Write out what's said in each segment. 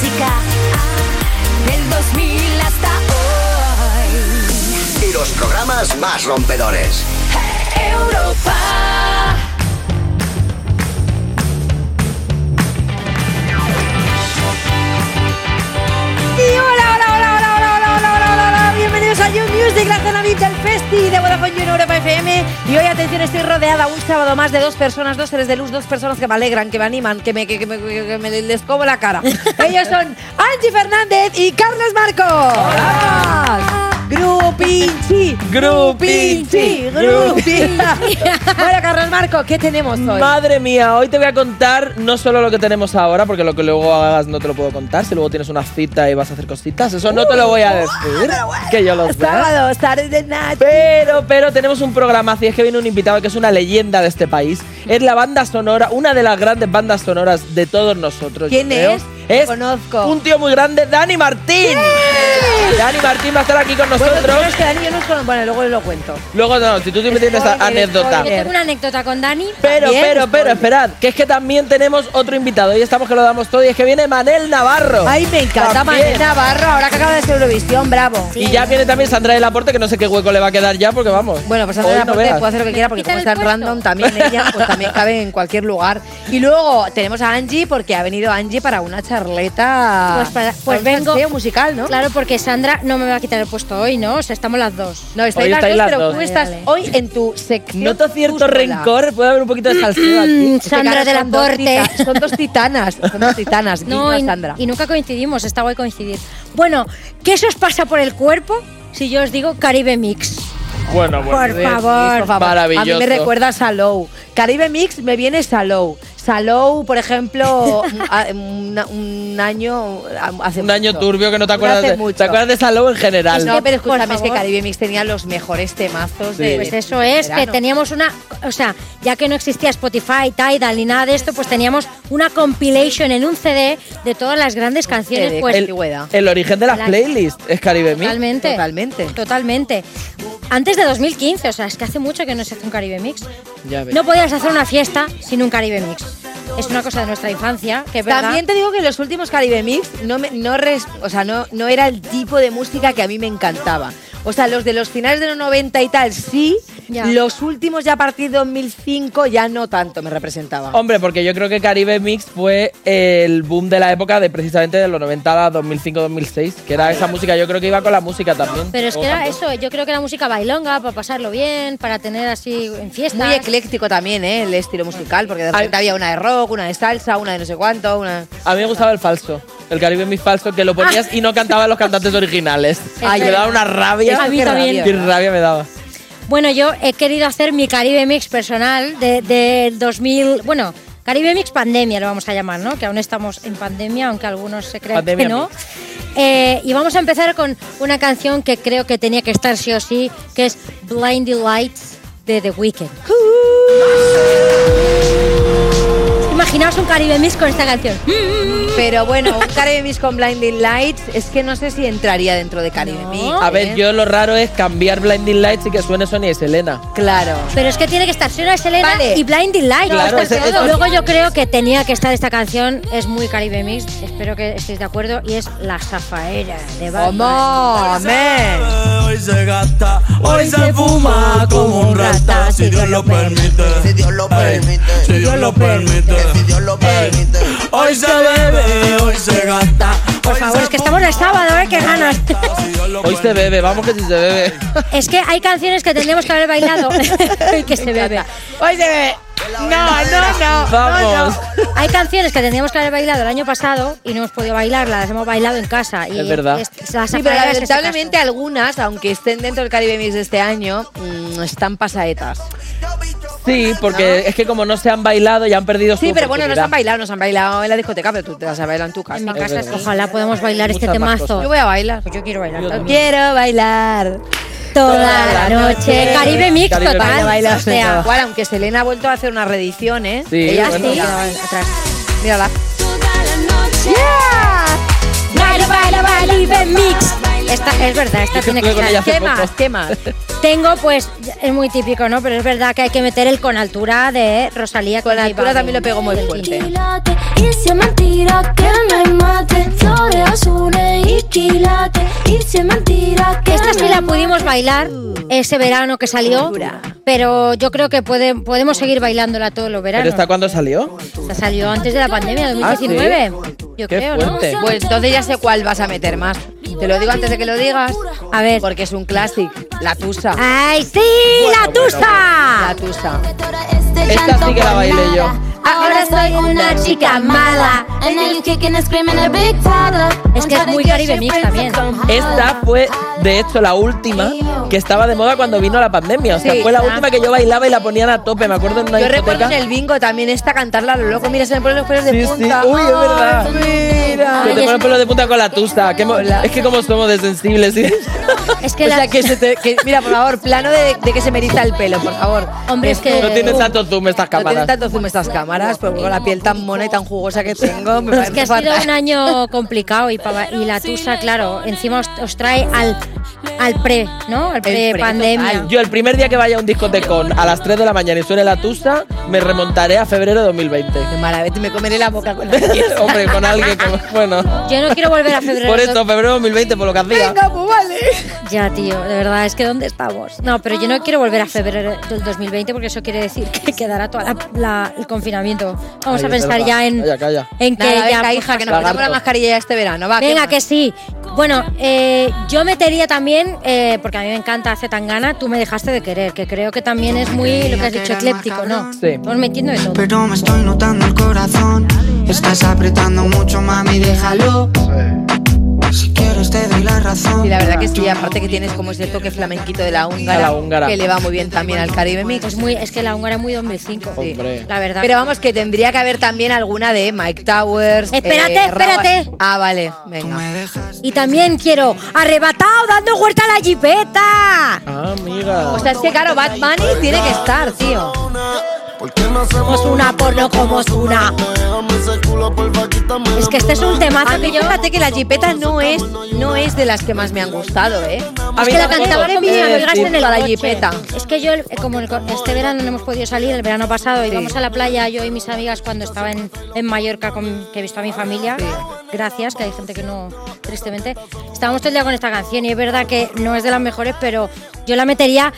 música del 2000 hasta hoy. Y los programas más rompedores. Europa. Bienvenidos a You Music, la zona VIP del Festi de Vodafone en Europa FM. Y hoy, atención, estoy rodeada un sábado más de dos personas, dos seres de luz, dos personas que me alegran, que me animan, que me, que, que me, que me les como la cara. Ellos son Angie Fernández y Carlos Marcos. Grupinchi, Grupinchi, Grupinchi. bueno, Carlos Marco, ¿qué tenemos hoy? Madre mía, hoy te voy a contar no solo lo que tenemos ahora, porque lo que luego hagas no te lo puedo contar. Si luego tienes una cita y vas a hacer cositas, eso no te lo voy a decir. Que yo lo sé. Sábado, Saturday night. Pero, pero tenemos un programa, así es que viene un invitado que es una leyenda de este país. Es la banda sonora, una de las grandes bandas sonoras de todos nosotros. yo ¿Quién creo. es? Es Conozco. un tío muy grande, Dani Martín. Dani Martín va a estar aquí con Bueno, nosotros. pero es que Dani yo no conozco. Bueno, luego lo cuento. Luego, no, si tú siempre tienes Spoiler, anécdota. spoiler. Yo tengo una anécdota con Dani. Pero, También, pero, pero, esperad, que es que también tenemos otro invitado. Y estamos que lo damos todo. Y es que viene Manel Navarro. Ay, me encanta También. Manel Navarro, ahora que acaba de ser Eurovisión, bravo. Y ya viene también Sandra del Aporte, que no sé qué hueco le va a quedar ya, porque vamos. Bueno, pues hoy Sandra no Laporte veas. puede hacer lo que quiera porque ¿Quitan como está en random, también ella pues también cabe en cualquier lugar. Y luego tenemos a Angie porque ha venido Angie para una charleta. Pues para- pues vengo- salseo musical, ¿no? Claro, porque Sandra no me va a quitar el puesto hoy, ¿no? O sea, estamos las dos. No, estáis Hoy las estáis dos, las pero dos. tú estás Vale, hoy en tu sección. Noto cierto rencor, puede haber un poquito de salseo aquí. Mm, Es que, Sandra dos Aporte. tita- Son dos titanas, son dos titanas. No, y, a Sandra. y nunca coincidimos, está guay coincidir. Bueno, ¿qué se os pasa por el cuerpo si yo os digo Caribe Mix? Bueno, Por A ver, favor. por favor. A mí Maravilloso. me recuerda a Salou. Caribe Mix me viene Salou. Salou, por ejemplo, un, un año hace Un año mucho. turbio que no te Hace acuerdas de. mucho. ¿Te acuerdas de Salou en general? No, pero escúchame, es que. Caribe Mix tenía los mejores temazos Sí. de. Pues de eso es, que teníamos una, o sea, ya que no existía Spotify, Tidal ni nada de esto, pues teníamos una compilation en un CD de todas las grandes canciones, CD, pues el-. El origen de las La- playlists es Caribe Mix. totalmente, Totalmente. totalmente. Antes de 2015, o sea, es que hace mucho que no se hace un Caribe Mix. Ya ves. No podías hacer una fiesta sin un Caribe Mix. Es una cosa de nuestra infancia, que es. También te digo que los últimos Caribe Mix no, me- no, o sea, no, no era el tipo de música que a mí me encantaba. O sea, los de los finales de los 90 y tal, sí. Ya. Los últimos ya a partir de 2005 ya no tanto me representaba. Hombre, porque yo creo que Caribe Mix fue el boom de la época de precisamente de los 90 a 2005-2006, que era esa música, yo creo que iba con la música también. Pero es que era tanto. eso, yo creo que era música bailonga, para pasarlo bien, para tener así en fiestas. Muy ecléctico también, ¿eh? El estilo musical, porque de repente había una de rock, una de salsa, una de no sé cuánto, una... A mí me gustaba el falso, el Caribe Mix falso, que lo ponías y no cantaban los cantantes originales. Ay, me daba una rabia. A mí también. Qué rabia me daba. Bueno, yo he querido hacer mi Caribe Mix personal de, del 2000, bueno, Caribe Mix pandemia lo vamos a llamar, ¿no? Que aún estamos en pandemia, aunque algunos se creen Pandemia que no. Eh, y vamos a empezar con una canción que creo que tenía que estar sí o sí, que es Blinding Lights de The Weeknd. Imaginaos un Caribe Mix con esta canción. Pero bueno, un Caribe Mix con Blinding Lights es que no sé si entraría dentro de Caribe No. Mix. A ¿eh? ver, yo lo raro es cambiar Blinding Lights y que suene Sonia y Selena. Claro. Pero es que tiene que estar Siona Selena Vale. y Blinding Lights. Claro, No, Luego yo creo que tenía que estar esta canción, es muy Caribe Mix, espero que estéis de acuerdo, y es La Zafaera de. ¡Amén! Hoy se gasta, hoy se fuma como un rata, si Dios lo permite. Si Dios lo permite. Si Dios lo permite. Si Dios lo permite. Hoy se bebe, hoy se gasta. Por favor, es que estamos de sábado, ¿eh? ¡Qué ganas! Hoy se bebe, vamos que si se bebe. Es que hay canciones que tendríamos que haber bailado y que se bebe. Hoy se ve. No, no, no. Vamos. Hay canciones que tendríamos que haber bailado el año pasado y no hemos podido bailarlas, las hemos bailado en casa. Y Es verdad. Sí, pero es ese lamentablemente algunas, aunque estén dentro del Caribe Mix de este año, mm, están pasaetas. Sí, porque es que como no se han bailado ya han perdido su Sí, pero bueno, nos han bailado, nos han bailado en la discoteca, pero tú te vas a bailar en tu casa. En mi casa sí. Ojalá podamos bailar este temazo. Yo voy a bailar. Pues yo quiero bailar. Yo quiero bailar. Toda la noche. Caribe Mix Caribe. Baila, o sea, Igual, aunque Selena ha vuelto a hacer una reedición, ¿eh? Sí, Ella bueno. sí. Mírala, atrás. Mírala. Toda la noche. Baila, baila, baila, Caribe Mix. Baila Esta es verdad, esta tiene que con estar. ¿Qué poco. más? ¿Qué más? Tengo, pues, es muy típico, ¿no? Pero es verdad que hay que meter el con altura de Rosalía. Con J altura también lo pego muy fuerte. Quilate, Y si es mentira que me mate, flores azules y quilate. Y si es mentira que Esta sí la pudimos bailar ese verano que salió, pero yo creo que puede- podemos seguir bailándola todos los ¿Pero veranos. esta cuándo salió? Esta salió antes de la pandemia, Ah, ¿sí? 2019. Yo Qué creo, fuerte. ¿no? Pues entonces ya sé cuál vas a meter más. Te lo digo antes de que lo digas. A ver. Porque es un clásico. La Tusa. ¡Ay, sí! ¡La tusa! La Tusa. Esta sí que la bailé yo. Ahora soy una chica mala. And then you kicking and screaming a big toddler. Es que es muy Caribe Mix también. Esta fue, de hecho, la última que estaba de moda cuando vino la pandemia. O sea, Sí. fue la Ah. última que yo bailaba y la ponían a tope. Me acuerdo en una Yo recuerdo discoteca. en el bingo también esta cantarla a lo loco. Mira, se me ponen los pelos de Sí, sí. punta. Uy, es verdad. Ay, Mira. Que te ponen pelo de punta con la tusta. que mo- es que como somos de sensibles. ¿sí? Es que O la- que se te, que- mira, por favor, plano de, de que se me eriza el pelo, por favor. Hombre, es que- No tienen tanto zoom estas No tienen cámaras. tanto zoom estas cámaras, pero con la piel tan mona y tan jugosa que tengo, me Es que ha sido un año complicado y, y la tusa, claro, encima os, os trae al, al pre, ¿no? Al pre, pre-pandemia. total. Yo el primer día que vaya a un discotecón a las 3 de la mañana y suene la tusta, me remontaré a febrero de 2020. Qué maravilla, me comeré la boca con la piel. Hombre, con alguien como... Bueno, Yo no quiero volver a febrero. por esto, febrero de 2020, por lo que hacía. Venga, pues vale. Ya, tío, de verdad, es que ¿dónde estamos? No, pero yo no quiero volver a febrero del 2020 porque eso quiere decir que quedará todo el confinamiento. Vamos Ay, a pensar ya en, Calla, calla. en que Nada, ya... venga, hija, que nos ponemos la mascarilla ya este verano. Va, ¿qué Venga, que sí. Bueno, eh, yo metería también, eh, porque a mí me encanta hace tan gana, tú me dejaste de querer, que creo que también es muy lo que has dicho, ecléptico, ¿no? Sí. Vamos metiendo de todo. Pero me estoy notando el corazón. Estás apretando mucho, mami, déjalo. Si quieres te doy la razón. Y la verdad que sí, aparte que tienes como ese toque flamenquito de la húngara, A la húngara. que le va muy bien también al Caribe Mix. Es, muy, es que la húngara es muy 2005, Sí. Hombre. la verdad. Pero vamos, que tendría que haber también alguna de Mike Towers. Espérate, eh, espérate. Ah, vale, venga. me dejas. Y también quiero arrebatado dando vuelta a la jipeta. Ah, amiga. O sea, es que claro, Bad Bunny tiene que estar, tío. Somos una porno como una. Es que este es un temazo A que mí, yo... fíjate que la jipeta no es, no es de las que más me han gustado, ¿eh? A Es que la cantaban en mis de amigas en el la jipeta. Es que yo, el- como este verano no hemos podido salir, el verano pasado íbamos a la playa, yo y mis amigas cuando estaba en, en Mallorca, con, que he visto a mi familia, gracias, que hay gente que no, tristemente, estábamos todo el día con esta canción y es verdad que no es de las mejores, pero yo la metería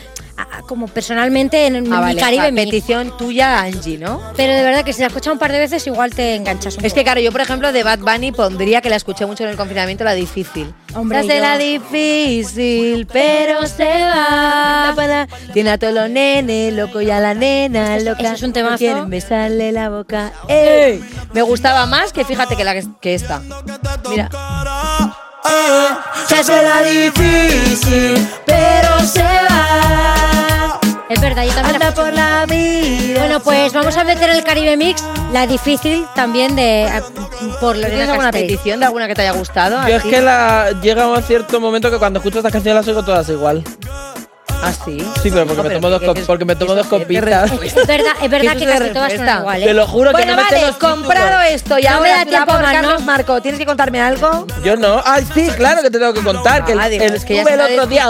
como personalmente en, Ah, mi vale, Caribe a Mix. petición tuya, Angie, ¿no? Pero de verdad que si la escuchas un par de veces igual te enganchas un Es que claro, yo por ejemplo de Bad Bunny pondría que la escuché mucho en el confinamiento, la difícil. Hombre, yo- la difícil, pero se va. Tiene a todos los nenes, loco y a la nena, Eso es- loca. eso es un temazo. Quieren besarle la boca. ¡Ey! Me gustaba más que fíjate que la que, que esta. Mira. Se hace la difícil, pero se va. Es verdad, yo también la Anda escucho por la vida. Bueno, pues vamos a meter el Caribe Mix, la difícil también de eh, por ¿Tienes Lorena alguna Castell. petición de alguna que te haya gustado? Yo es que la, llega un cierto momento que cuando escucho estas canciones las oigo todas igual. ¿Ah, sí? Sí, pero porque No, me tomo dos, que- co- que- porque me tomo que dos que copitas. Es verdad, es verdad que es casi todas son iguales. Te lo juro que Bueno, no me sé vale, los títulos. comprado esto y No me ahora da te tiempo por Carlos ¿no? Marco. ¿Tienes que contarme algo? Yo no. Ay, sí, claro que te tengo que contar. Que el, Ah, es que ya estuve el me otro día.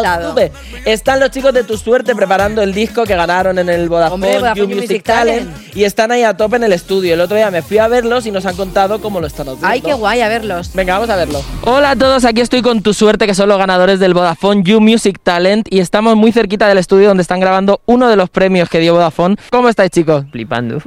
Están los chicos de Tu Suerte preparando el disco que ganaron en el Vodafone, Hombre, Vodafone Music, Music Talent. Talent. Y están ahí a tope en el estudio. El otro día me fui a verlos y nos han contado cómo lo están haciendo. Ay, qué guay, a verlos. Venga, vamos a verlo. Hola a todos, aquí estoy con Tu Suerte, que son los ganadores del Vodafone You Music Talent. Y estamos muy cerquita del estudio donde están grabando uno de los premios que dio Vodafone. ¿Cómo estáis, chicos? flipando.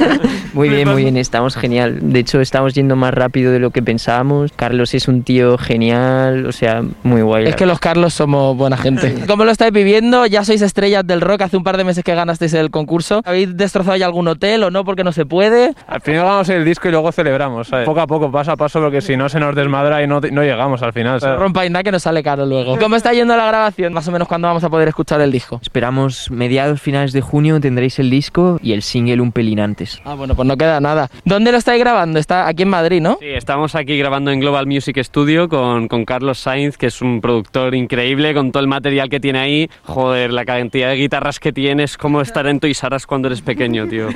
muy bien, muy bien, estamos genial. De hecho, estamos yendo más rápido de lo que pensábamos. Carlos es un tío genial, o sea, muy guay. Es que los Carlos somos buena gente. ¿Cómo lo estáis viviendo? Ya sois estrellas del rock. Hace un par de meses que ganasteis el concurso. ¿Habéis destrozado ya algún hotel o no? Porque no se puede. Al final ganamos el disco y luego celebramos, ¿sabes? Poco a poco, paso a paso, porque si no se nos desmadra y no, no llegamos al final. ¿sabes? rompáis nada que nos sale caro luego. ¿Cómo está yendo la grabación? Más o menos cuándo vamos a poder escuchar el disco? Esperamos mediados, finales de junio tendréis el disco y el single un pelín antes. Ah, bueno, pues no queda nada. ¿Dónde lo estáis grabando? Está aquí en Madrid, ¿no? Sí, estamos aquí grabando en Global Music Studio con, con Carlos Sainz, que es un productor increíble con todo el material que tiene ahí. Joder, la cantidad de guitarras que tienes, como estar en Toys R cuando eres pequeño, tío.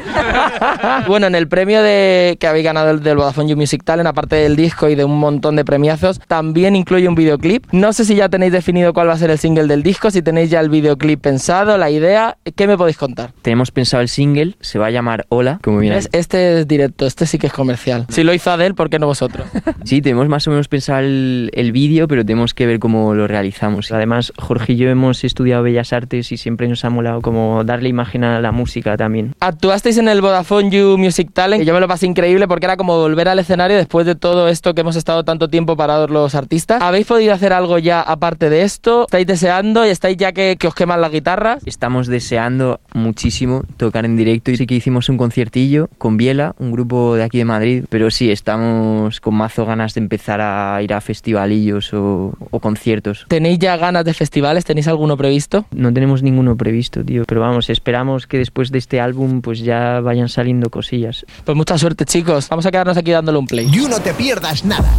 bueno, en el premio de que habéis ganado del, del Vodafone You Music Talent, aparte del disco y de un montón de premiazos, también incluye un videoclip. No sé si ya tenéis definido cuál va a ser el single del disco, si tenéis ya el videoclip pensado, la idea. ¿Qué me podéis contar? Tenemos pensado el single, se va a llamar Hola, como bien ¿Ves? Este es directo, este sí que es comercial. Si lo hizo Adele, ¿por qué no vosotros? Sí, tenemos más o menos pensado el, el vídeo, pero tenemos que ver cómo lo realizamos. Además, Jorge y yo hemos estudiado Bellas Artes y siempre nos ha molado como darle imagen a la música también. Actuasteis en el Vodafone You Music Talent, que yo me lo pasé increíble porque era como volver al escenario después de todo esto que hemos estado tanto tiempo parados los artistas. ¿Habéis podido hacer algo ya aparte de esto? ¿Estáis deseando y estáis ya que, que os queman las guitarras? Estamos deseando muchísimo tocar en directo y sí que hicimos un conciertillo con Biela, un grupo de aquí de Madrid, pero sí, estamos con mazo ganas de empezar a ir a festivalillos o, o conciertos. ¿Tenéis ya ganas de festivales? ¿Tenéis alguno previsto? No tenemos ninguno previsto, tío, pero vamos, esperamos que después de este álbum pues ya vayan saliendo cosillas. Pues mucha suerte, chicos. Vamos a quedarnos aquí dándole un play. You no te pierdas nada.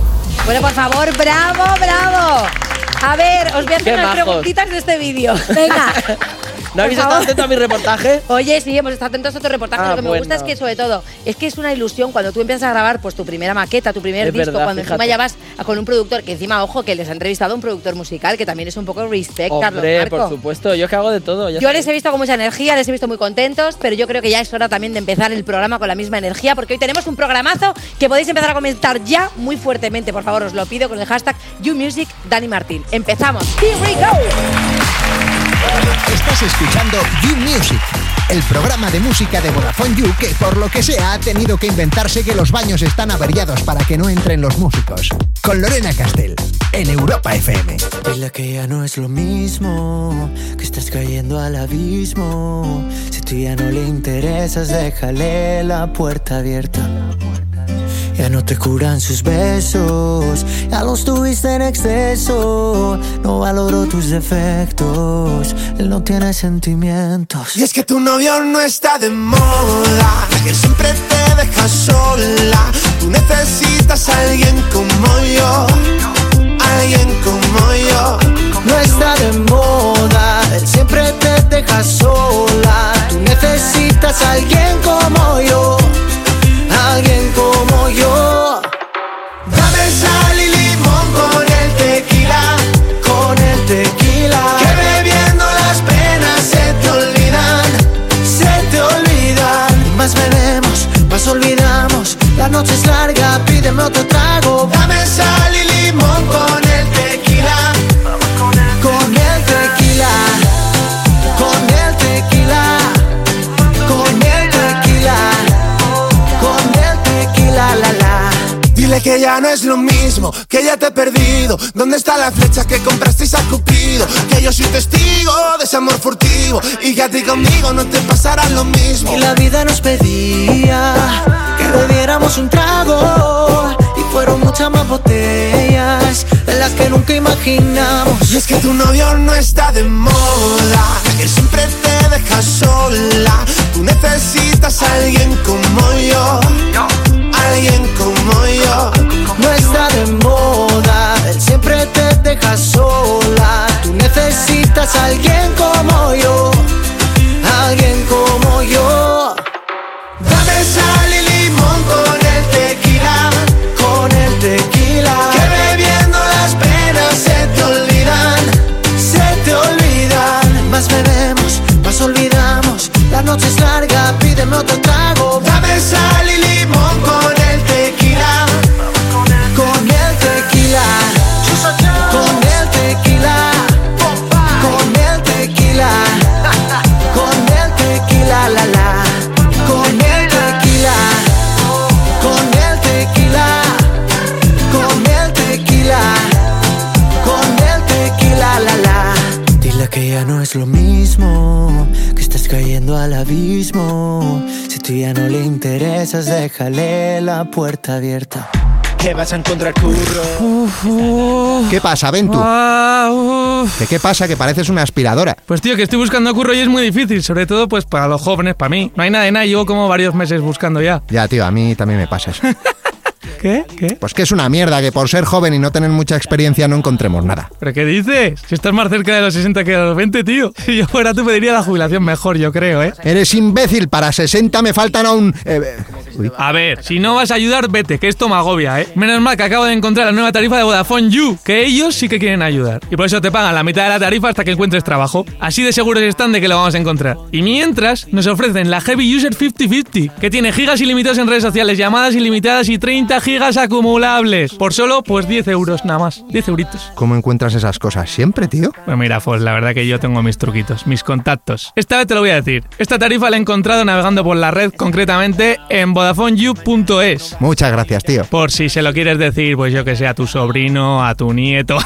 Bueno, por favor, bravo, bravo. A ver, os voy a hacer Qué unas majos. preguntitas de este vídeo. Venga. ¿No habéis estado favor. atentos a mi reportaje? Oye, sí, hemos estado atentos a tu reportaje. Ah, Lo que me gusta es que, sobre todo, es que es una ilusión cuando tú empiezas a grabar pues tu primera maqueta, tu primer Es disco, verdad, cuando encima fíjate. ya vas a- con un productor, que encima, ojo, que les ha entrevistado un productor musical, que también es un poco respect, Carlos Hombre, Marco. por supuesto. Yo que hago de todo. ya Yo les he visto con mucha energía, les he visto muy contentos, pero yo creo que ya es hora también de empezar el programa con la misma energía, porque hoy tenemos un programazo que podéis empezar a comentar ya muy fuertemente, por favor, os lo pido con el hashtag YouMusic Dani Martín. Empezamos. Here we go. Estás escuchando You Music, el programa de música de Vodafone You que por lo que sea ha tenido que inventarse que los baños están averiados para que no entren los músicos. Con Lorena Castell, en Europa FM. Dile que ya no es lo mismo, que estás cayendo al abismo. Si tú ya no le interesas, déjale la puerta abierta. Ya no te curan sus besos, ya los tuviste en exceso. No valoró tus defectos, él no tiene sentimientos. Y es que tu novio no está de moda, que siempre te deja sola. Tú necesitas a alguien como yo, noche es larga, pídeme otro trago. Dame sal y limón con el tequila. Con el tequila, con el tequila, con el tequila, con el tequila, la la. Dile que ya no es lo mismo, que ya te he perdido. ¿Dónde está la flecha que comprasteis a Cupido? Que yo soy testigo de ese amor furtivo y que a ti conmigo no te pasará lo mismo. Y la vida nos pedía bebiéramos un trago. Y fueron muchas más botellas de las que nunca imaginamos. Y es que tu novio no está de moda, que siempre te deja sola. Tú necesitas a alguien como yo, alguien como yo. No está de moda, él siempre te deja sola. Tú necesitas a alguien como yo, alguien como yo. Dame sal noche es larga, pídeme otro trago. Déjale la puerta abierta. que vas a encontrar curro. ¿Qué pasa, Ventu? Ah, Uf. ¿Qué, ¿Qué pasa? Que pareces una aspiradora. Pues tío, que estoy buscando curro y es muy difícil, sobre todo pues para los jóvenes, para mí. No hay nada de nada, llevo como varios meses buscando ya. Ya, tío, a mí también me pasa eso. ¿Qué? ¿Qué? Pues que es una mierda que por ser joven y no tener mucha experiencia no encontremos nada. ¿Pero qué dices? Si estás más cerca de los 60 que de los 20, tío. Si yo fuera tú pediría la jubilación mejor, yo creo, ¿eh? Eres imbécil, para 60 me faltan aún... eh. A ver, si no vas a ayudar, vete, que esto me agobia, ¿eh? Menos mal que acabo de encontrar la nueva tarifa de Vodafone You, que ellos sí que quieren ayudar. Y por eso te pagan la mitad de la tarifa hasta que encuentres trabajo. Así de seguros están de que lo vamos a encontrar. Y mientras, nos ofrecen la Heavy User 5050, que tiene gigas ilimitados en redes sociales, llamadas ilimitadas y 30 gigas acumulables. Por solo, pues 10 euros nada más. 10 euritos. ¿Cómo encuentras esas cosas? ¿Siempre, tío? Pues mira, pues la verdad que yo tengo mis truquitos, mis contactos. Esta vez te lo voy a decir. Esta tarifa la he encontrado navegando por la red, concretamente en VodafoneYou.es. Muchas gracias, tío. Por si se lo quieres decir, pues yo que sé, a tu sobrino, a tu nieto.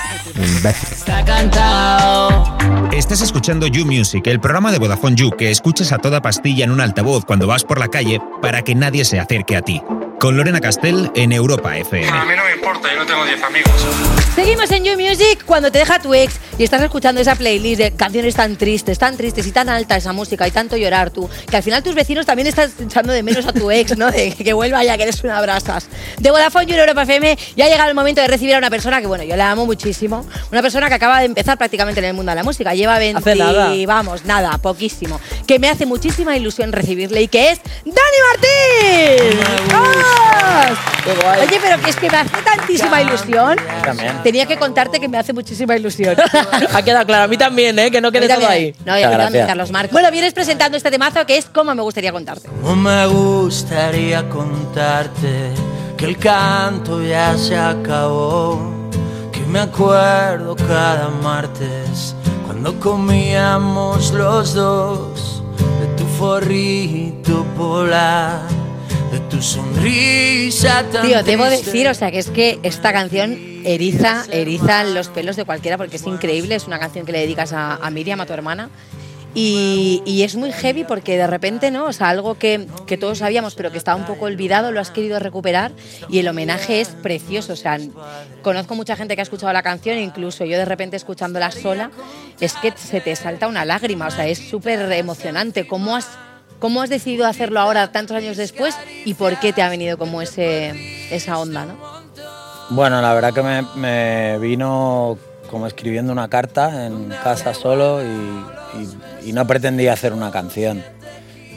Está cantado. Estás escuchando You Music, el programa de Vodafone You que escuchas a toda pastilla en un altavoz cuando vas por la calle para que nadie se acerque a ti. Con Lorena Castell en Europa FM. A mí no me importa, yo no tengo 10 amigos. Seguimos en You Music cuando te deja tu ex y estás escuchando esa playlist de canciones tan tristes, tan tristes y tan alta esa música y tanto llorar tú, que al final tus vecinos también están echando de menos a tu ex, ¿no? De que vuelva ya, que eres una brasas. De Vodafone You en Europa FM ya ha llegado el momento de recibir a una persona que, bueno, yo la amo muchísimo. Una persona que acaba de empezar prácticamente en el mundo de la música. Lleva 20, Hace nada. vamos, nada, poquísimo. Que me hace muchísima ilusión recibirle y que es Dani Martín. ¡Vamos! Oye, pero que es que me hace tantísima ilusión. También. Tenía que contarte que me hace muchísima ilusión. ha quedado claro. A mí también, ¿eh? Que no quede todo ahí. No, y a mí también, Carlos Marcos. Bueno, vienes presentando este temazo que es como me gustaría contarte. No me gustaría contarte que el canto ya se acabó, que me acuerdo cada martes cuando comíamos los dos de tu forrito polar, de tu sonrisa tan Tío, debo decir, o sea, que es que esta canción eriza, eriza los pelos de cualquiera porque es increíble. Es una canción que le dedicas a, a Miriam, a tu hermana. Y, y es muy heavy porque de repente, ¿no? O sea, algo que, que todos sabíamos pero que estaba un poco olvidado, lo has querido recuperar y el homenaje es precioso. O sea, conozco mucha gente que ha escuchado la canción, incluso yo de repente escuchándola sola, es que se te salta una lágrima. O sea, es súper emocionante. ¿Cómo has, ¿Cómo has decidido hacerlo ahora, tantos años después? ¿Y por qué te ha venido como ese, esa onda, no? Bueno, la verdad que me, me vino como escribiendo una carta en casa solo y, y- y no pretendía hacer una canción.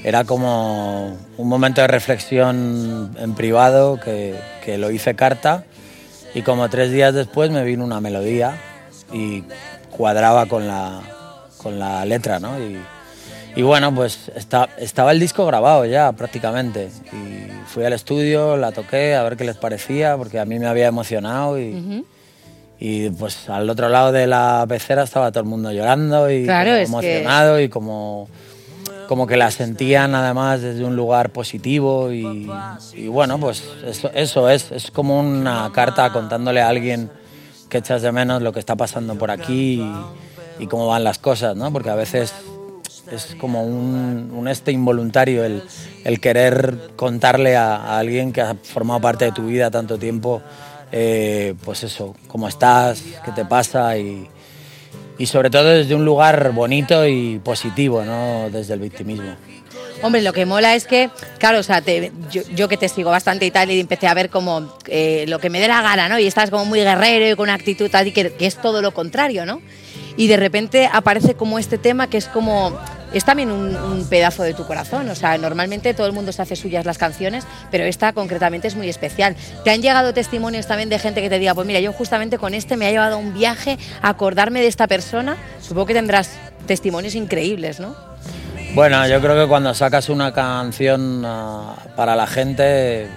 Era como un momento de reflexión en privado que, que lo hice carta y como tres días después me vino una melodía y cuadraba con la, con la letra, ¿no? Y, y bueno, pues está- estaba el disco grabado ya prácticamente. Y fui al estudio, la toqué a ver qué les parecía, porque a mí me había emocionado y, y pues al otro lado de la pecera estaba todo el mundo llorando y Claro, que- emocionado y como, como que la sentían además desde un lugar positivo y, y bueno, pues eso, eso es, es como una carta contándole a alguien que echas de menos lo que está pasando por aquí y, y cómo van las cosas, ¿no? Porque a veces es como un, un este involuntario el, el querer contarle a, alguien que ha formado parte de tu vida tanto tiempo, eh, pues eso, cómo estás, qué te pasa y, y sobre todo desde un lugar bonito y positivo, no desde el victimismo. Hombre, lo que mola es que, claro, o sea, yo, yo que te sigo bastante y tal, y empecé a ver como eh, lo que me dé la gana, ¿no? Y estás como muy guerrero y con una actitud y que, que es todo lo contrario, ¿no? Y de repente aparece como este tema que es como. Es también un, pedazo de tu corazón. O sea, normalmente todo el mundo se hace suyas las canciones, pero esta concretamente es muy especial. ¿Te han llegado testimonios también de gente que te diga, pues mira, yo justamente con este me ha llevado un viaje a acordarme de esta persona? Supongo que tendrás testimonios increíbles, ¿no? Bueno, yo creo que cuando sacas una canción ah, para la gente, eh,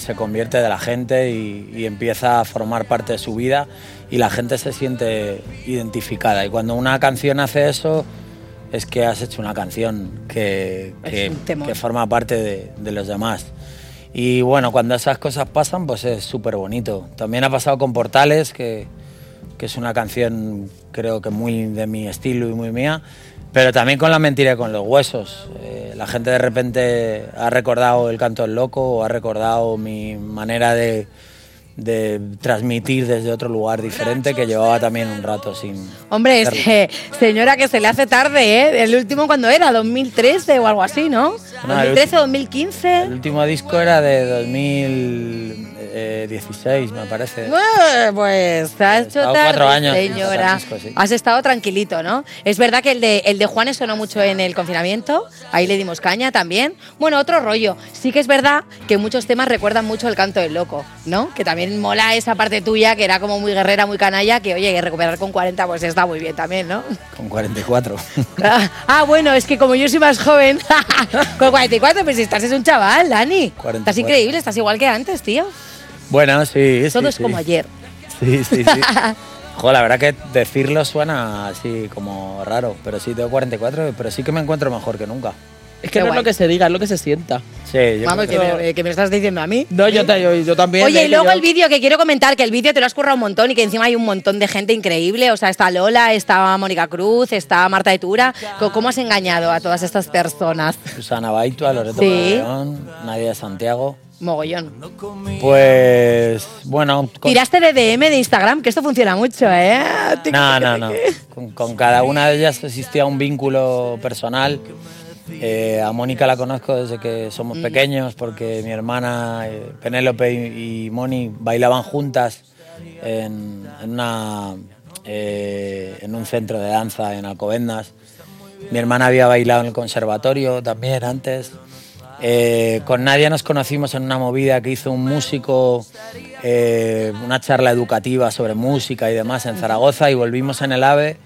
se convierte de la gente y empieza a formar parte de su vida y la gente se siente identificada. Y cuando una canción hace eso, es que has hecho una canción que, que- que forma parte de, de los demás. Y bueno, cuando esas cosas pasan, pues es súper bonito. También ha pasado con Portales, que, que es una canción creo que muy de mi estilo y muy mía, pero también con La mentira y con los huesos. Eh, la gente de repente ha recordado el canto del loco o ha recordado mi manera de, de transmitir desde otro lugar diferente que llevaba también un rato sin... Hombre, es hacerlo. que, señora, que se le hace tarde, ¿eh? El último cuando era, 2013 o algo así, ¿no? No, el 2013 o 2015. El último disco era de 2016, me parece. Eh, Pues te has hecho tarde, cuatro años señora. sí. Has estado tranquilito, ¿no? Es verdad que el de, el de Juanes sonó mucho en el confinamiento, ahí le dimos caña también. Bueno, otro rollo. Sí que es verdad que muchos temas recuerdan mucho el canto del loco, ¿no? Que también mola esa parte tuya, que era como muy guerrera, muy canalla, que oye, que recuperar con 40 pues está muy bien también, ¿no? Con 44. Ah, ah, bueno, es que como yo soy más joven, con 44, pues estás es un chaval, Dani. 44. Estás increíble, estás igual que antes, tío. Bueno, sí, sí, Todo es sí. como ayer. Sí, sí, sí. Jo, la verdad que decirlo suena así como raro, pero sí, tengo 44, pero sí que me encuentro mejor que nunca. Es que no es lo que se diga, es lo que se sienta. Sí, yo Vamos, que me, que me estás diciendo a mí. No, yo, te- yo, yo también. Oye, y luego yo- el vídeo que quiero comentar, que el vídeo te lo has currado un montón y que encima hay un montón de gente increíble. O sea, está Lola, está Mónica Cruz, está Marta de Tura. Co- ¿Cómo has engañado a todas estas personas? Susana Baitua, Loreto Sí. León, Nadia Santiago. Mogollón. Pues, bueno, con- Tiraste de DM de Instagram, que esto funciona mucho, ¿eh? No, no, no. Con, con cada una de ellas existía un vínculo personal. Eh, a Mónica la conozco desde que somos pequeños porque mi hermana eh, Penélope y, y Moni bailaban juntas en, en una, eh, en un centro de danza en Alcobendas. Mi hermana había bailado en el conservatorio también antes. Eh, con Nadia nos conocimos en una movida que hizo un músico, eh, una charla educativa sobre música y demás en Zaragoza y volvimos en el AVE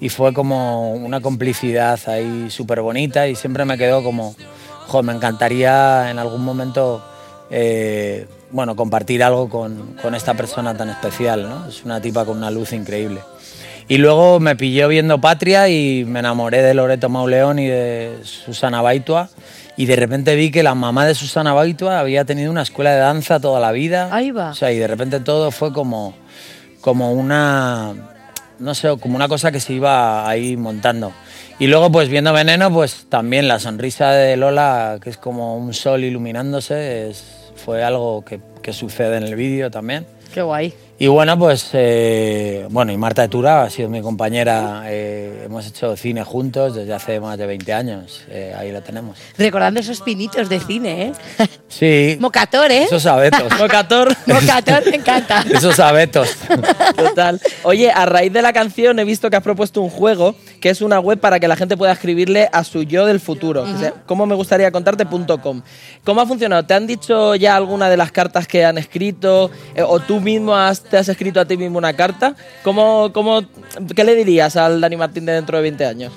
y fue como una complicidad ahí súper bonita y siempre me quedó como, jo, me encantaría en algún momento, eh, bueno, compartir algo con, esta persona tan especial. Es una tipa con una luz increíble. Y luego me pilló viendo Patria y me enamoré de Loreto Mauleón y de Susana Baitua. Y de repente vi que la mamá de Susana Baitua había tenido una escuela de danza toda la vida. Ahí va. O sea, y de repente todo fue como, como una, no sé, como una cosa que se iba ahí montando. Y luego, pues viendo Veneno, pues también la sonrisa de Lola, que es como un sol iluminándose, es- fue algo que, que sucede en el vídeo también. Qué guay. Y bueno, pues eh, bueno, y Marta de Tura ha sido mi compañera, eh, hemos hecho cine juntos desde hace más de 20 años, eh, ahí la tenemos. Recordando esos pinitos de cine, ¿eh? Sí, Mocator, ¿eh? esos abetos, Mocator. Mocator, me encanta. esos abetos. Total. Oye, a raíz de la canción he visto que has propuesto un juego que es una web para que la gente pueda escribirle a su yo del futuro. que sea, ¿Cómo me gustaría contarte.com? ¿Cómo ha funcionado? ¿Te han dicho ya alguna de las cartas que han escrito? Eh, ¿O tú mismo has- te has escrito a ti mismo una carta? ¿Cómo, cómo, ¿Qué le dirías al Dani Martín de dentro de 20 años?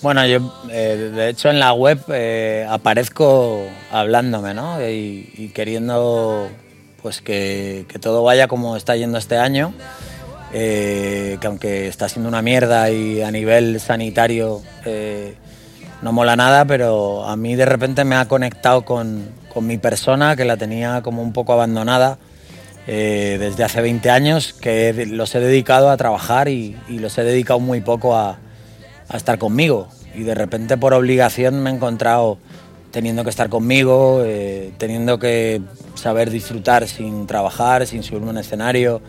Bueno, yo eh, de hecho en la web eh, aparezco hablándome, ¿no? Y, queriendo pues que, todo vaya como está yendo este año, eh, que aunque está siendo una mierda y a nivel sanitario no mola nada, pero a mí de repente me ha conectado con, con mi persona que la tenía como un poco abandonada eh, desde hace 20 años, que los he dedicado a trabajar y, los he dedicado muy poco a, a estar conmigo. Y de repente por obligación me he encontrado teniendo que estar conmigo, eh, teniendo que saber disfrutar sin trabajar, sin subirme a un escenario,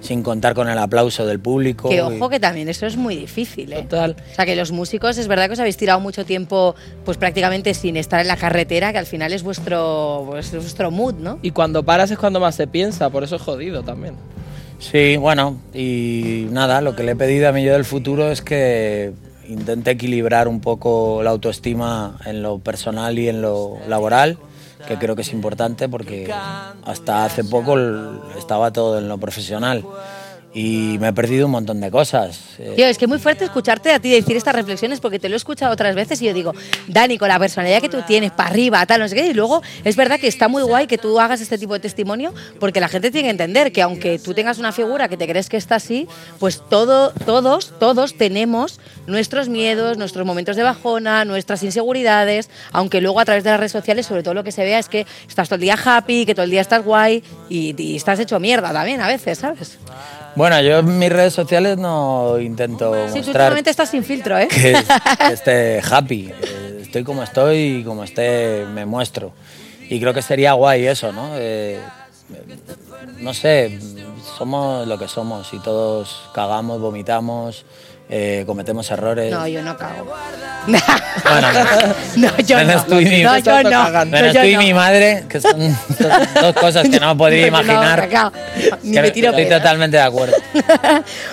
sin contar con el aplauso del público. Que y- ojo que también eso es muy difícil, ¿eh? Total. O sea, que los músicos es verdad que os habéis tirado mucho tiempo, pues prácticamente sin estar en la carretera, que al final es vuestro, pues, es vuestro mood, ¿no? Y cuando paras es cuando más se piensa, por eso es jodido también. Sí, bueno, y nada, lo que le he pedido a mi yo del futuro es que intente equilibrar un poco la autoestima en lo personal y en lo laboral, que creo que es importante porque hasta hace poco estaba todo en lo profesional y me he perdido un montón de cosas. Tío, es que es muy fuerte escucharte a ti decir estas reflexiones porque te lo he escuchado otras veces y yo digo, Dani, con la personalidad que tú tienes, para arriba, tal, no sé qué, y luego es verdad que está muy guay que tú hagas este tipo de testimonio porque la gente tiene que entender que aunque tú tengas una figura que te crees que está así, pues todo, todos, todos tenemos nuestros miedos, nuestros momentos de bajona, nuestras inseguridades, aunque luego a través de las redes sociales sobre todo lo que se vea es que estás todo el día happy, que todo el día estás guay y, y estás hecho mierda también a veces, ¿sabes? Bueno, yo en mis redes sociales no intento Sí, mostrar últimamente estás sin filtro, ¿eh? que, que esté happy. Estoy como estoy y como esté me muestro. Y creo que sería guay eso, ¿no? Eh, no sé, somos lo que somos y todos cagamos, vomitamos, eh, cometemos errores. No, yo no cago. Bueno, No, yo menos no. tú y mi, No, yo no. menos Yo tú y no. mi madre, que son dos, dos cosas que no podría No, imaginar. cacao. Ni me tiro Estoy totalmente de acuerdo.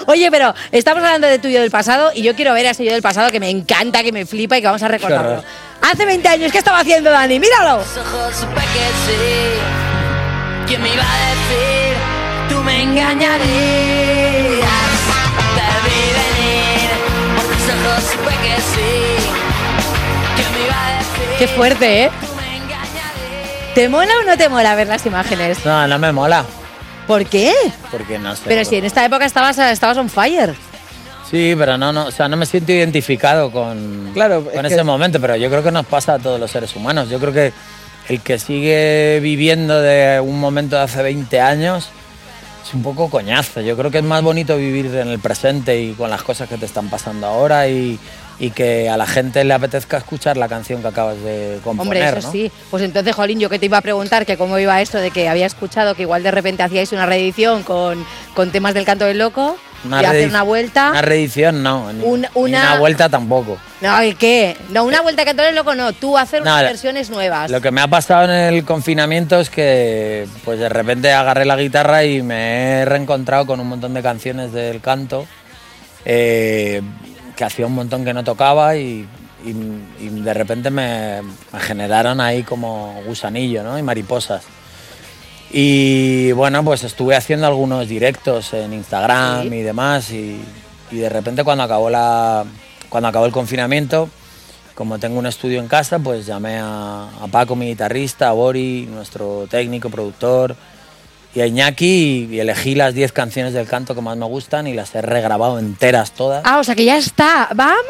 Oye, pero estamos hablando de tuyo del pasado y yo quiero ver a ese yo del pasado que me encanta, que me flipa y que vamos a recordarlo. Hace 20 años, ¿qué estaba haciendo Dani? ¡Míralo! ojos supe que sí. ¿Quién me iba a decir? Tú me engañarías. Qué fuerte, ¿eh? ¿Te mola o no te mola ver las imágenes? No, no me mola. ¿Por qué? Porque no sé. Pero si en esta época estabas, estabas on fire. Sí, pero no, no, o sea, no me siento identificado con, Claro, con es ese que- momento, pero yo creo que nos pasa a todos los seres humanos. Yo creo que el que sigue viviendo de un momento de hace 20 años es un poco coñazo. Yo creo que es más bonito vivir en el presente y con las cosas que te están pasando ahora y, y que a la gente le apetezca escuchar la canción que acabas de componer, Hombre, eso ¿no? sí. Pues entonces, Jolín, yo que te iba a preguntar que cómo iba esto de que había escuchado que igual de repente hacíais una reedición con, con temas del canto del loco Una y hacer una vuelta. Una reedición no, ni, Un- ni una- vuelta tampoco. No, ¿y ¿qué? No, una vuelta al canto del loco no. Tú hacer unas versiones nuevas. Lo que me ha pasado en el confinamiento es que pues de repente agarré la guitarra y me he reencontrado con un montón de canciones del canto eh, que hacía un montón que no tocaba y, y- y de repente me, me generaron ahí como gusanillo ¿no? y mariposas. Y bueno, pues estuve haciendo algunos directos en Instagram Sí. y demás y, y de repente cuando acabó, la, cuando acabó el confinamiento, como tengo un estudio en casa, pues llamé a, a Paco, mi guitarrista, a Bori, nuestro técnico, productor, y a Iñaki y, elegí las 10 canciones del canto que más me gustan y las he regrabado enteras todas. Ah, o sea que ya está. ¡Vamos!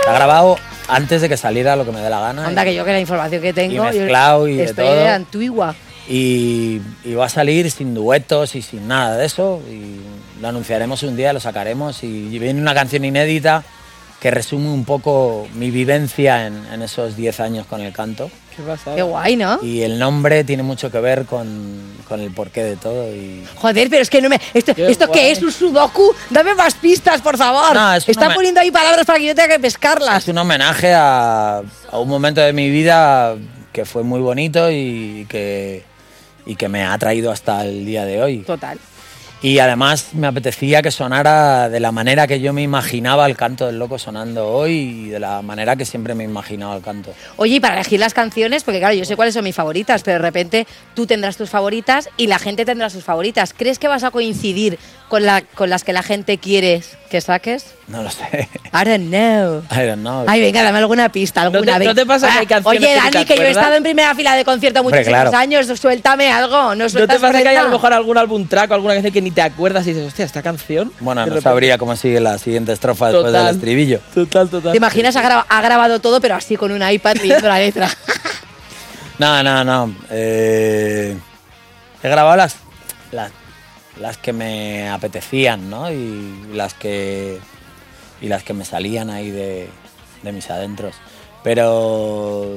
Está grabado antes de que saliera lo que me dé la gana. Anda, que yo que la información que tengo. Y mezclado y de estoy todo. antigua. Y, y va a salir sin duetos y sin nada de eso. Y lo anunciaremos un día, lo sacaremos. Y viene una canción inédita que resume un poco mi vivencia en, en esos 10 años con el canto. ¿Qué? Qué guay, ¿no? Y el nombre tiene mucho que ver con, con el porqué de todo. Y Joder, pero es que no me. ¿Esto, Qué ¿esto qué es? ¿Un sudoku? Dame más pistas, por favor. No, es Está poniendo ahí palabras para que yo tenga que pescarlas. es un homenaje a, a un momento de mi vida que fue muy bonito y que, y que me ha traído hasta el día de hoy. Total. Y además me apetecía que sonara de la manera que yo me imaginaba el canto del loco sonando hoy y de la manera que siempre me imaginaba el canto. Oye, y para elegir las canciones, porque claro, yo sé cuáles son mis favoritas, pero de repente tú tendrás tus favoritas y la gente tendrá sus favoritas. ¿Crees que vas a coincidir con, la, con las que la gente quiere que saques? No lo sé. I don't know. I don't know. Ay, venga, dame alguna pista, alguna. te- vez. no te pasa que hay canciones Oye, que Dani, que yo he estado en primera fila de concierto Hombre, muchísimos claro. años, suéltame algo, no ¿No te pasa que hay a lo mejor algún álbum track o alguna canción que ni te acuerdas y dices, hostia, esta canción? Bueno, no repente- sabría cómo sigue la siguiente estrofa después del estribillo. Total, total. ¿Te imaginas? Ha, graba- ha grabado todo, pero así con un iPad leyendo la letra. No, no, no. Eh, he grabado las, las, las que me apetecían, ¿no? Y las que, y las que me salían ahí de, de mis adentros. Pero,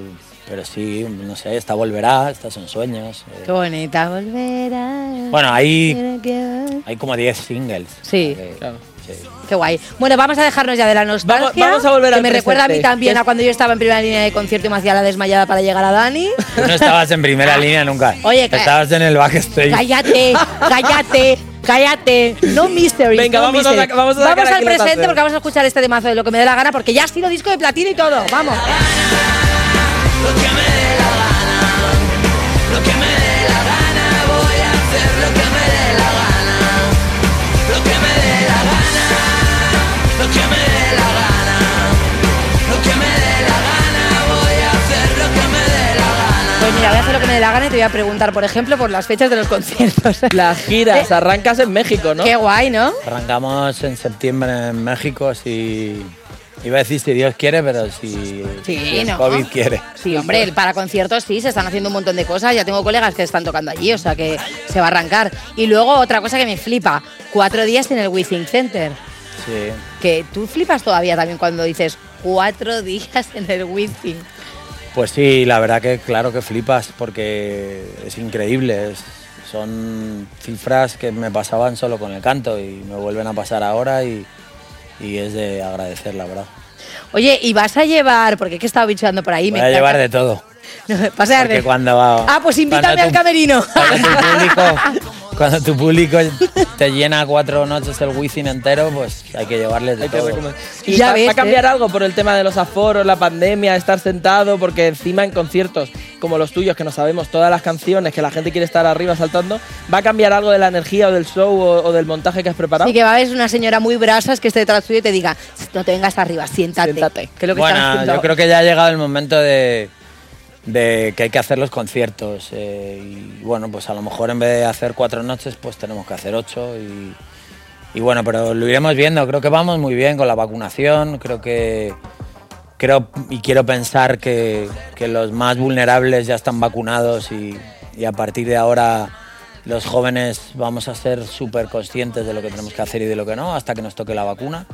pero sí, no sé, esta volverá, estas son sueños. eh. Qué bonita, volverá. Bueno, que- hay como 10 singles. Sí. Que- sí. Qué guay. Bueno, vamos a dejarnos ya de la nostalgia. Vamos- vamos a volver que al me recuerda a mí también a cuando yo estaba en primera línea de concierto y me hacía la desmayada para llegar a Dani. Tú no estabas en primera línea nunca. Oye, estabas en el backstage. Cállate, cállate, cállate. No mystery. Venga, no vamos a mystery. vamos a sacar al presente porque vamos a escuchar este temazo de lo que me dé la gana porque ya ha sido disco de platino y todo. Vamos. Lo que me dé la gana, hacer lo que me dé la gana y te voy a preguntar, por ejemplo, por las fechas de los conciertos. Las giras, arrancas en México, ¿no? Qué guay, ¿no? Arrancamos en septiembre en México, si... Iba a decir si Dios quiere, pero si, Sí, si el ¿no? COVID quiere. Sí, hombre, para conciertos sí, se están haciendo un montón de cosas. Ya tengo colegas que están tocando allí, o sea que se va a arrancar. Y luego otra cosa que me flipa, cuatro días en el Withing Center. Sí. Que tú flipas todavía también cuando dices cuatro días en el Withing. Pues sí, la verdad que claro que flipas porque es increíble, es, son cifras que me pasaban solo con el canto y me vuelven a pasar ahora y, y es de agradecer, la verdad. Oye, y vas a llevar, porque es que he estado bicheando por ahí. Voy me a llevar de todo. Vas a llevar Porque de- cuando va- Ah, pues invítame al camerino. Cuando tu público, cuando tu público te llena cuatro noches el Wizzing entero, pues hay que llevarles de Hay que todo. recomendar. ¿Y Ya va, ves, va a cambiar ¿eh? algo por el tema de los aforos, la pandemia, estar sentado? Porque encima en conciertos como los tuyos, que no sabemos todas las canciones, que la gente quiere estar arriba saltando, ¿va a cambiar algo de la energía o del show o, o del montaje que has preparado? Sí, que va a haber una señora muy brasas que esté detrás tuyo y te diga, no te vengas arriba, siéntate. Que es lo que Bueno, yo creo que ya ha llegado el momento de, de que hay que hacer los conciertos. eh, y bueno, pues a lo mejor en vez de hacer cuatro noches, pues tenemos que hacer ocho. Y, bueno, pero lo iremos viendo. Creo que vamos muy bien con la vacunación. Creo que. Creo y quiero pensar que, que los más vulnerables ya están vacunados y, y a partir de ahora los jóvenes vamos a ser súper conscientes de lo que tenemos que hacer y de lo que no hasta que nos toque la vacuna.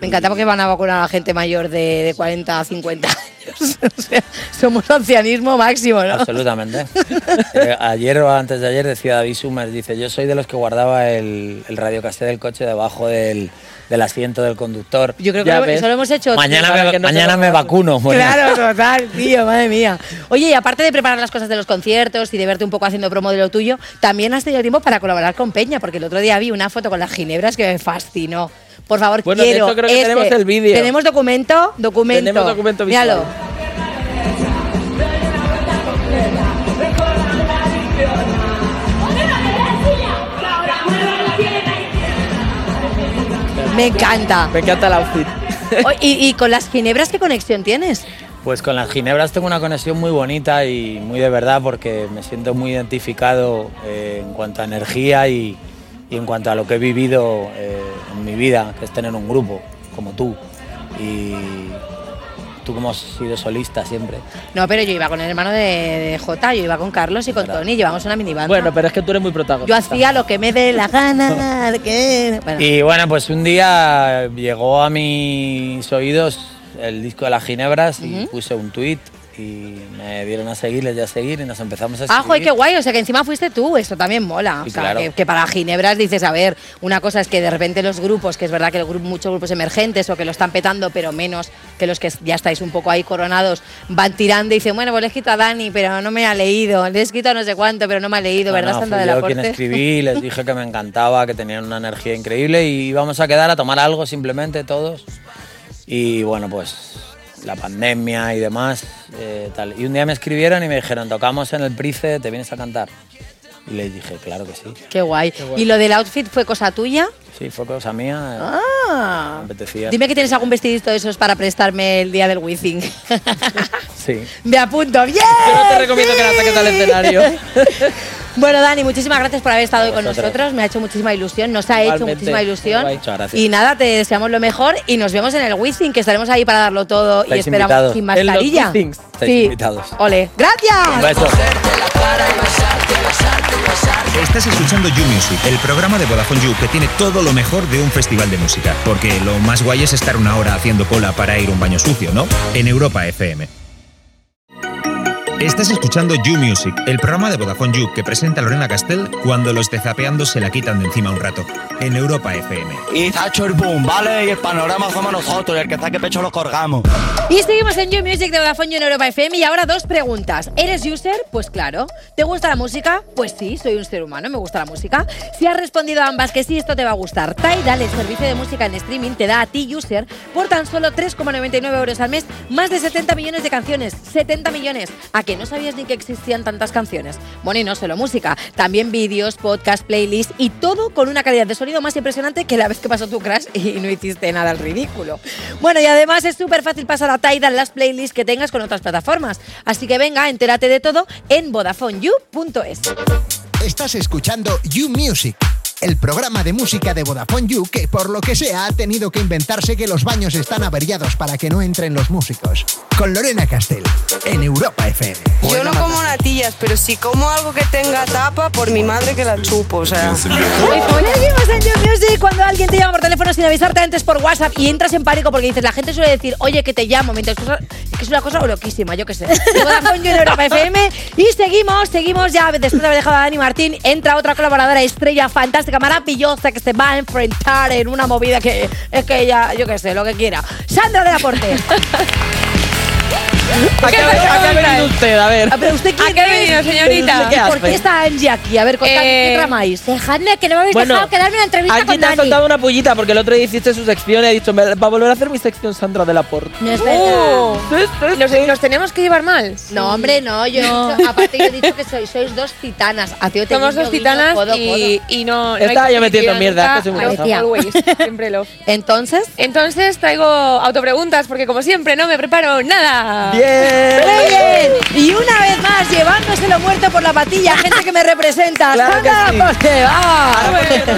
Me encanta porque van a vacunar a la gente mayor de, de 40 a 50 años. o sea, somos ancianismo máximo, ¿no? Absolutamente. Eh, ayer o antes de ayer decía David Summers, dice, yo soy de los que guardaba el, el radiocassette del coche debajo del, del asiento del conductor. Yo creo que lo- eso lo hemos hecho. Mañana me, no mañana me vacuno. Bueno. Claro, total, tío, madre mía. Oye, y aparte de preparar las cosas de los conciertos y de verte un poco haciendo promo de lo tuyo, también has tenido tiempo para colaborar con Peña, porque el otro día vi una foto con las ginebras que me fascinó. Por favor, Bueno, quiero hecho, creo que tenemos el vídeo. ¿Tenemos documento? Documento. Tenemos documento visual. Míralo. Me encanta. Me encanta el outfit. Y con las ginebras qué conexión tienes? Pues con las ginebras tengo una conexión muy bonita y muy de verdad porque me siento muy identificado eh, en cuanto a energía y, y en cuanto a lo que he vivido eh, en mi vida, que es tener un grupo como tú. Y tú como has sido solista siempre. No, pero yo iba con el hermano de, de Jota, yo iba con Carlos y con Tony, llevamos una minibanda. Bueno, pero es que tú eres muy protagonista. yo hacía lo que me dé la gana, de que... Bueno, Y bueno, pues un día llegó a mis oídos el disco de las ginebras y puse un tuit y me dieron a seguir, les di a seguir y nos empezamos a Ah, escribir. joder, qué guay, o sea que encima fuiste tú, eso también mola. Sí, o sea, claro. que, que para Ginebras dices, a ver, una cosa es que de repente los grupos, que es verdad que el grupo, muchos grupos emergentes o que lo están petando, pero menos que los que ya estáis un poco ahí coronados, van tirando y dicen, bueno, pues le he escrito a Dani, pero no me ha leído, le he escrito a no sé cuánto, pero no me ha leído, No, ¿verdad, no, Santa fui de la yo quien escribí, les dije que me encantaba, que tenían una energía increíble y íbamos a quedar a tomar algo simplemente todos. Y bueno, pues la pandemia y demás, eh, tal. Y un día me escribieron y me dijeron, tocamos en el Price, ¿te vienes a cantar? Y les dije, claro que sí. Qué guay. ¿Y lo del outfit fue cosa tuya? Sí, fue cosa mía. eh, Ah. Me apetecía. Dime que tienes algún vestidito de esos para prestarme el día del Wizzing. Sí. Me apunto. ¡Bien! Yo no te recomiendo que la saques al escenario. Bueno, Dani, muchísimas gracias por haber estado hoy con nosotros. Me ha hecho muchísima ilusión, nos ha hecho Igualmente. muchísima ilusión. Gracias. Y nada, te deseamos lo mejor y nos vemos en el Wizzing, que estaremos ahí para darlo todo y Estáis esperamos invitados. sin En los mascarilla. Wizzings. Estáis Sí. invitados. Ole, gracias. Un beso. Estás escuchando You Music, el programa de Vodafone You que tiene todo lo mejor de un festival de música. Porque lo más guay es estar una hora haciendo cola para ir a un baño sucio, ¿no? En Europa FM. Estás escuchando You Music, el programa de Vodafone You que presenta Lorena Castell cuando los de Zapeando se la quitan de encima un rato. En Europa FM. Y hecho el boom, ¿vale? Y el panorama somos nosotros, y el que saque pecho lo colgamos. Y seguimos en You Music de Vodafone You en Europa FM y ahora dos preguntas. ¿Eres user? Pues claro. ¿Te gusta la música? Pues sí, soy un ser humano, me gusta la música. Si has respondido a ambas que sí, esto te va a gustar. Tidal, el servicio de música en streaming, te da a ti, user, por tan solo 3,99 euros al mes, más de 70 millones de canciones. 70 millones. ¿A que no sabías ni que existían tantas canciones? Bueno, y no solo música, también vídeos, podcast, playlists y todo con una calidad de sonido más impresionante que la vez que pasó tu crash y no hiciste nada al ridículo. Bueno, y además es súper fácil pasar a Tidal las playlists que tengas con otras plataformas. Así que venga, entérate de todo en VodafoneYou.es. Estás escuchando You Music, el programa de música de Vodafone You que por lo que sea ha tenido que inventarse que los baños están averiados para que no entren los músicos. Con Lorena Castell, en Europa FM. Yo no como natillas, pero si como algo que tenga tapa, por mi madre que la chupo, o sea. Seguimos en You Music cuando alguien te llama por teléfono sin avisarte antes por WhatsApp y entras en pánico porque dices, la gente suele decir, oye, que te llamo, mientras que es una cosa loquísima, yo qué sé. De Vodafone You en Europa FM y seguimos, seguimos ya después de haber dejado a Dani Martín, entra otra colaboradora estrella fantástica, maravillosa que se va a enfrentar en una movida que es que ella, yo qué sé, lo que quiera. Sandra de la Porte. ¿A qué, a qué ha venido usted? A ver. Ah, pero usted quién ¿A qué ha venido, señorita? ¿Y ¿Por qué está Angie aquí? A ver, contadme, Eh, ¿qué tramáis? Dejadme que no me habéis Bueno, dejado quedarme en la entrevista Aquí con te has Dani. soltado una pullita porque el otro día hiciste su sección y ha dicho, "Me- va a volver a hacer mi sección Sandra de la Porte. No es verdad. ¿nos, nos tenemos que llevar mal. No, hombre, no, yo dicho- aparte yo he dicho que sois, sois dos titanas. A ti te Somos dos titanas codo, y, y no, no Estaba yo metiendo mierda, siempre love. Entonces, Entonces traigo autopreguntas porque como siempre no me preparo nada. Bien. muy bien. Y una vez más, llevándose lo muerto por la patilla, gente que me representa. Claro que sí.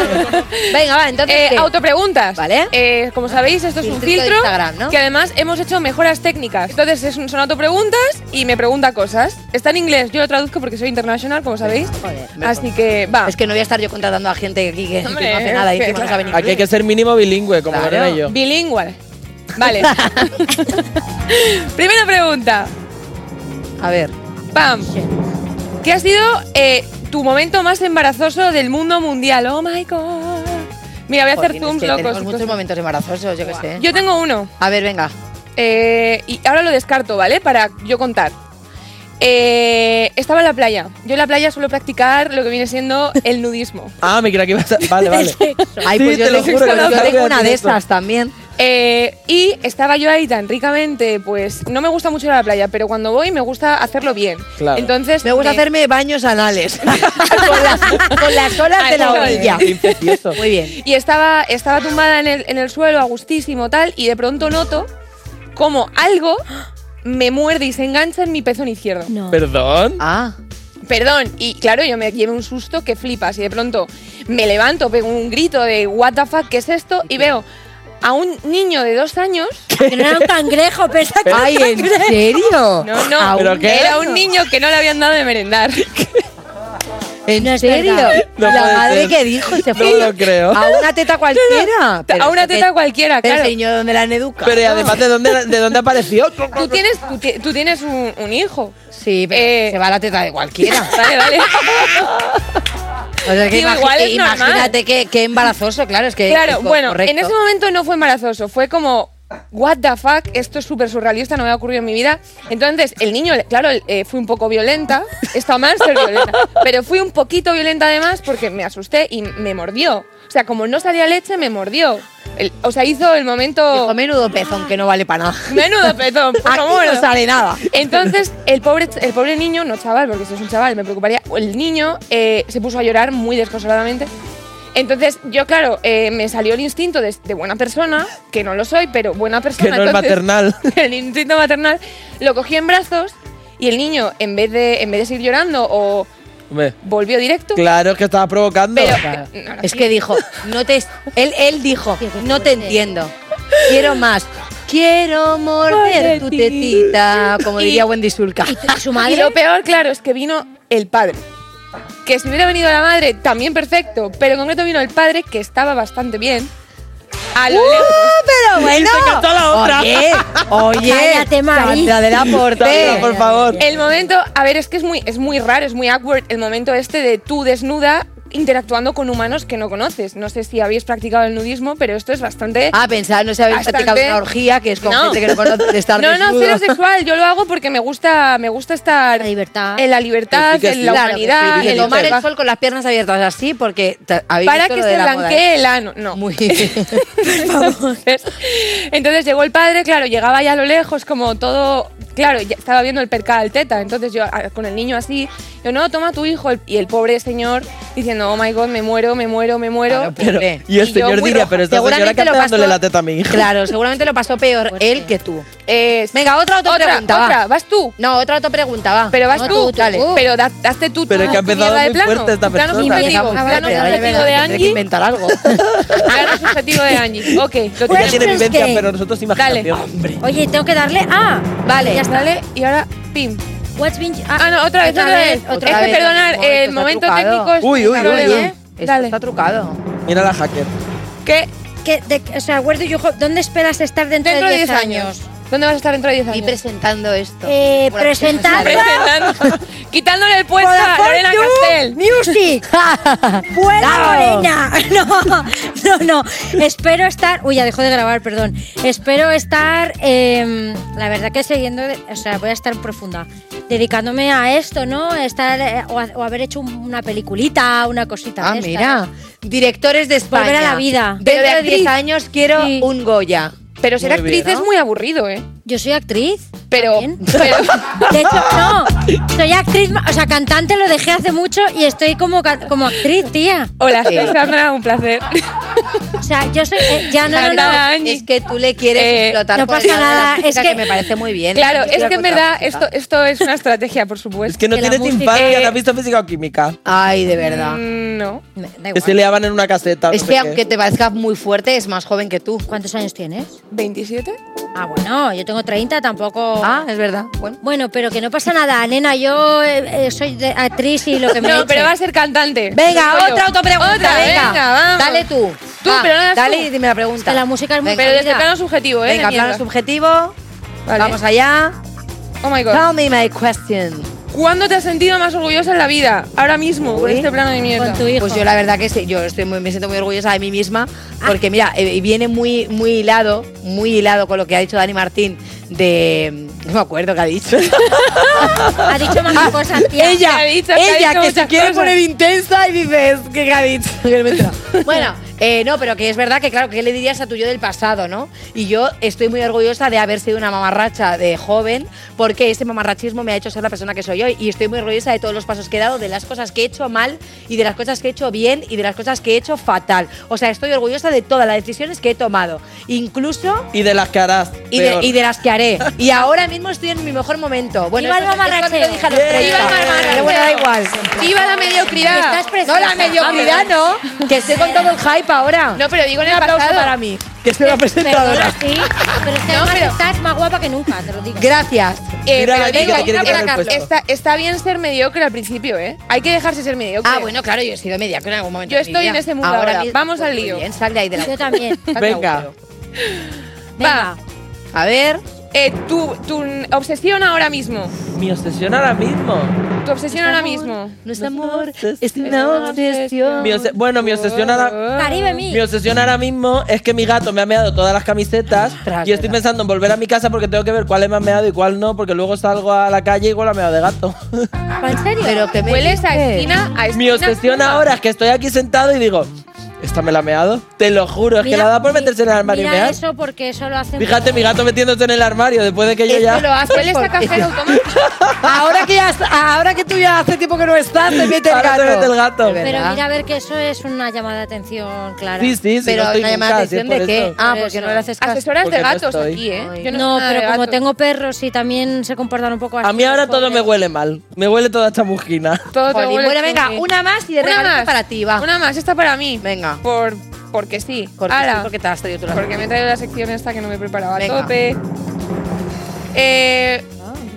Venga, va, entonces. Eh, ¿qué? autopreguntas. Vale. Eh, como sabéis, esto es un de filtro Instagram, ¿no? que además hemos hecho mejoras técnicas. Entonces es un- son autopreguntas y me pregunta cosas. Está en inglés, yo lo traduzco porque soy international, como sabéis. Joder, Así que va. Es que no voy a estar yo contratando a gente aquí que, que Hombre, no hace nada y que encima no sabe ni Aquí hay que ser mínimo bilingüe, como Claro. Y yo. Bilingüe. Vale. Primera pregunta. A ver. Pam. ¿Qué ha sido eh, tu momento más embarazoso del mundo mundial? Oh my god. Mira, voy a hacer zooms locos. tenemos muchos momentos embarazosos, yo qué sé. Yo tengo uno. A ver, venga. Eh, y ahora lo descarto, ¿vale? Para yo contar. Eh, estaba en la playa. Yo en la playa suelo practicar lo que viene siendo el nudismo. Ah, me creía que ibas a... Vale, vale. Ay, Sí, pues yo te lo tengo, juro yo una de esas también. Eh, y estaba yo ahí tan ricamente, pues no me gusta mucho ir a la playa, pero cuando voy me gusta hacerlo bien. Claro. Entonces Me gusta hacerme baños anales. con, las, con las olas de la orilla. Muy bien. Y estaba, estaba tumbada en el, en el suelo, a gustísimo, tal, y de pronto noto como algo me muerde y se engancha en mi pezón izquierdo. No. ¿Perdón? Ah. Perdón, y claro, yo me llevé un susto que flipas, y de pronto me levanto, pego un grito de ¿What the fuck? ¿Qué es esto? Y veo a un niño de dos años. Que no era un cangrejo, pensa que Ay, era un ¿en serio? No, no, ¿A ¿Pero qué? era un niño que no le habían dado de merendar. ¿En No serio? No la madre ser. que dijo se No fue lo creo. a una teta cualquiera. Pero a una teta cualquiera, Pero claro. señor, ¿dónde la han educado? Pero además, ¿de dónde, de dónde apareció? Tú tienes, tú, tú tienes un, un hijo. Sí, pero Eh, se va a la teta de cualquiera. Vale, vale. O sea, que Digo, igual es imagínate qué, qué embarazoso, claro, es que. Claro, es co- bueno, correcto. en ese momento no fue embarazoso, fue como, what the fuck, esto es súper surrealista, no me ha ocurrido en mi vida. Entonces, el niño, claro, eh, fui un poco violenta, está mal ser violenta, pero fui un poquito violenta además porque me asusté y me mordió. O sea, como no salía leche, me mordió. El- o sea, hizo el momento... Dijo, menudo pezón que no vale para nada. Menudo pues como no sale nada. Entonces, el pobre, el pobre niño, no chaval, porque si es un chaval me preocuparía, el niño eh, se puso a llorar muy desconsoladamente. Entonces, yo, claro, eh, me salió el instinto de, de buena persona, que no lo soy, pero buena persona. Que no es entonces, maternal. El instinto maternal, lo cogí en brazos y el niño, en vez de, en vez de seguir llorando o Hombre, volvió directo, claro que estaba provocando. pero... Claro. no, no, Es que dijo, no te. Él, él dijo, no te entiendo. Quiero más. Quiero morder tu tetita, como Y- diría Wendy Sulca. Su Y madre. lo peor, claro, es que vino el padre. Que si hubiera venido la madre, también perfecto. Pero en concreto vino el padre, que estaba bastante bien. A lo lejos. ¡Uh, pero bueno! se cantó la otra. Oye, oye, Cállate, Mari. De la Porte. Por favor. El momento, a ver, es que es muy, es muy raro, es muy awkward el momento este de tú desnuda interactuando con humanos que no conoces. No sé si habéis practicado el nudismo, pero esto es bastante... Ah, pensaba, no se habéis Bastante. practicado una orgía, que es con No. gente que no conoce de estar no, no, cero sexual. Yo lo hago porque me gusta, me gusta estar La libertad. en la libertad, sí, que en sí. la Claro, sí, humanidad, y de en tomar el el sol con las piernas abiertas así, porque habéis para visto que lo de se blanquee ¿eh? el ano. No. Muy entonces, entonces llegó el padre, claro, llegaba ya a lo lejos, como todo claro, ya estaba viendo el percal teta, entonces yo a- con el niño así, yo no, toma tu hijo, y el pobre señor diciendo, oh my god, me muero, me muero, me muero. Pero- Y el yo señor muy diría, pero esta señora que Seguramente está lo dándole pasó- la teta a mi hija. Claro, seguramente lo pasó peor él que tú. Venga, otra otra, Otra, otra, vas tú. No, otra otra pregunta, va. Pero vas No, tú, dale. pero da- hazte tú Pero es que ha empezado muy plano. fuerte esta plano persona. subjetivo, Ah, plano subjetivo de tendré que Angie. inventar algo. plano subjetivo de Angie. Ok, lo tiene vivencia, pero nosotros imaginación. Oye, tengo que darle. Ah, Vale, ya está. dale, y ahora, pim. What's been. Ah, no, otra vez, otra vez. otra es que vez. perdonar, el está momento trucado. técnico es Uy, uy, uy, uy. ¿eh? Esto Dale. está trucado. Mira la hacker. ¿Qué? Que, de- o sea, where do you hope- ¿dónde esperas estar dentro, Dentro de de 10 10 años? años. ¿Dónde vas a estar dentro de 10 Y años? presentando esto. Eh, presentando. Presentando, quitándole el puesto a Lorena You Castel. Music. Buena. Morena. No, no, no. Espero estar. Uy, ya dejo de grabar, perdón. Espero estar. eh, la verdad que siguiendo. O sea, voy a estar profunda. Dedicándome a esto, ¿no? Estar. eh, o, a- o haber hecho un- una peliculita, una cosita. Ah, de mira. Directores de España. Volver a la vida. Dentro de de 10 actriz. años quiero Sí. un Goya. Pero ser Muy bien, actriz es muy aburrido, ¿eh? Yo soy actriz. Pero, De hecho, no. Soy actriz, o sea, cantante lo dejé hace mucho y estoy como, como actriz, tía. hola, soy Sandra, un placer. O sea, yo soy. eh, ya no, no, no. Es que tú le quieres Eh, explotar no pasa nada, es que- me parece muy bien. Claro, es que en verdad esto, esto es una estrategia, por Es supuesto. que no Que la tienes infancia, Eh, ¿no has visto física o química? Ay, de verdad. Mm, no. Da Que igual. se liaban en una caseta. Es no que sé aunque te parezca muy fuerte, es más joven que tú. ¿Cuántos años tienes? ¿27? Ah, bueno, yo tengo 30, tampoco. Ah, es verdad. Bueno. Bueno, pero que no pasa nada, nena. Yo eh, eh, soy de- actriz y lo que me No, eche. pero va a ser cantante. Venga, otra autopregunta. Otra, venga, venga, vamos. Dale tú. Tú, Va, pero no Dale tú. y dime la pregunta. Que la música es muy Pero desde plano subjetivo, ¿eh? Venga, plano subjetivo. Vale. Vamos allá. Oh my god. Tell me my question. ¿Cuándo te has sentido más orgullosa en la vida? Ahora mismo, con este plano de mierda. Con tu hijo. Pues yo la verdad que sí, yo estoy muy, me siento muy orgullosa de mí misma porque mira, eh, viene muy, muy hilado, muy hilado con lo que ha dicho Dani Martín de... No me acuerdo qué ha dicho. Ha dicho más cosas, tía. ella, ha dicho- que ha ella dicho que se quiere cosas. poner intensa y dices, ¿qué ha dicho? Bueno, eh, no, pero que es verdad que claro, ¿qué le dirías a tu yo del pasado, no? Y yo estoy muy orgullosa de haber sido una mamarracha de joven porque ese mamarrachismo me ha hecho ser la persona que soy hoy y estoy muy orgullosa de todos los pasos que he dado, de las cosas que he hecho mal y de las cosas que he hecho bien y de las cosas que he hecho fatal. O sea, estoy orgullosa de todas las decisiones que he tomado, incluso Y de las que harás. y de, y de las que haré. Y ahora mismo estoy en mi mejor momento. Bueno, Viva el eso- eso mamarracheo. también lo dije a los Bien. 30. Viva el mamarracheo. Pero bueno, da igual. ¡Viva la mediocridad! Estás No, la mediocridad no. Que estoy con todo el hype ahora. No, pero digo en Un el aplauso pasado. para mí, que soy la presentadora. sí. Pero es que No, pero- estás más guapa que nunca, te lo digo. Gracias. Eh, pero aquí digo, que una está, está bien ser mediocre al principio, ¿eh? Hay que dejarse ser mediocre. Ah, bueno, claro, yo he sido mediocre en algún momento. Yo de mi estoy vida. en ese mundo ahora. mismo, Vamos pues al lío. Bien, sal de ahí de la Yo también. Venga. Venga. A ver. Eh, tu, tu obsesión ahora mismo. Mi obsesión ahora mismo. Tu obsesión ahora mismo. No es amor, es una obsesión. Mi obse- bueno, mi obsesión ahora. Caribe mí. Mi obsesión ahora mismo es que mi gato me ha meado todas las camisetas y estoy pensando en volver a mi casa porque tengo que ver cuáles me han meado y cuál no, porque luego salgo a la calle y igual ha meado de gato. ¿En serio? Pero que me Hueles a dices? esquina, a esquina. mi obsesión ahora es que estoy aquí sentado y digo, ¿esta me la ha meado? Te lo juro, es que Mira, la da por meterse en el armario y Mira mear. eso porque eso lo hacen. Fíjate, mi gato metiéndose en el armario después de que yo ya. lo Hueles a porque- cajero automático. Ahora que, ya, ahora que tú ya hace tiempo que no estás, te mete el Ahora gato. te mete el gato. Pero mira a ver que eso es una llamada de atención clara. Sí, sí, sí. Pero no estoy una llamada de atención de qué? eso. Ah, Por porque eso. no le haces caso. Asesoras Porque de no gatos estoy. aquí, ¿eh? Yo no, No, pero como gatos. tengo perros y también se comportan un poco así. A mí ahora todo me huele mal. Me huele toda esta mujina. Todo te huele bueno, venga, una más y de más. para ti, va. Una más, esta para mí. Venga. Por, porque sí. Porque Ala. sí, porque te has traído tú la Porque me he traído la sección esta que no me preparaba Venga. a tope. Eh,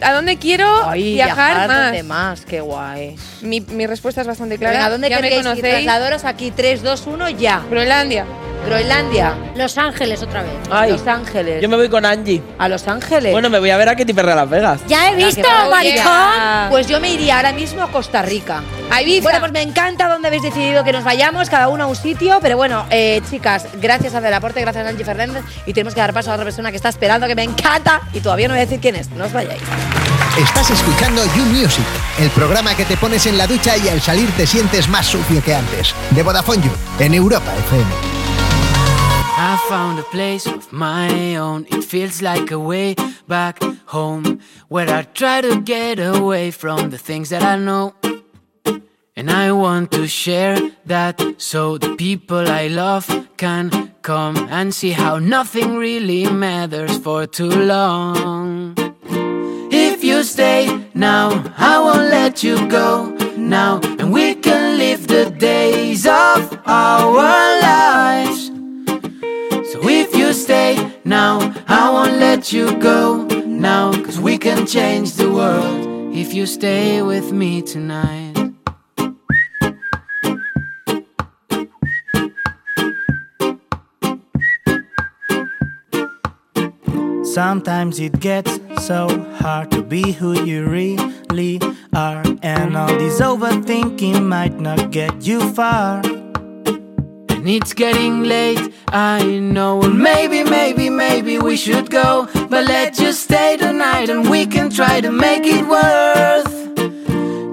¿A dónde quiero Ay, viajar, más? donde más, qué guay. Mi, mi respuesta es bastante clara. Venga, ¿dónde ya me queréis ir? conocéis. Aquí, 3, 2, 1, ya. Groenlandia. Groenlandia. Los Ángeles otra vez. Ay, Los Ángeles. yo me voy con Angie. A Los Ángeles. Bueno, me voy a ver a Katy Perry a Las Vegas. Ya he visto, maricón. Pues yo me iría ahora mismo a Costa Rica. A Ibiza. Bueno, pues me encanta dónde habéis decidido que nos vayamos, cada uno a un sitio, pero bueno, eh, chicas, gracias a Del Aporte, gracias a Angie Fernández y tenemos que dar paso a otra persona que está esperando, que me encanta y todavía no voy a decir quién es, no os vayáis. Estás escuchando You Music, el programa que te pones en la ducha y al salir te sientes más sucio que antes. De Vodafone You, en Europa FM. I found a place of my own. It feels like a way back home where I try to get away from the things that I know. And I want to share that so the people I love can come and see how nothing really matters for too long. Stay now, I won't let you go now, and we can live the days of our lives. So if you stay now, I won't let you go now, cause we can change the world if you stay with me tonight. Sometimes it gets so hard to be who you really are, and all this overthinking might not get you far. And it's getting late, I know. Well, maybe, maybe, maybe we should go. But let's just stay tonight and we can try to make it worth.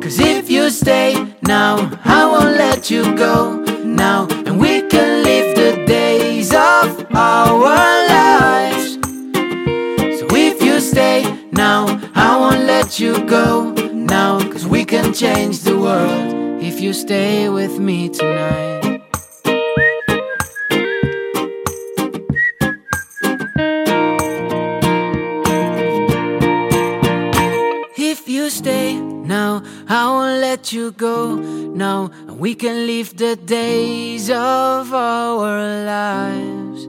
Cause if you stay now, I won't let you go now. And we can live the days of our let you go now. Cause we can change the world if you stay with me tonight. If you stay now, I won't let you go now. And we can live the days of our lives.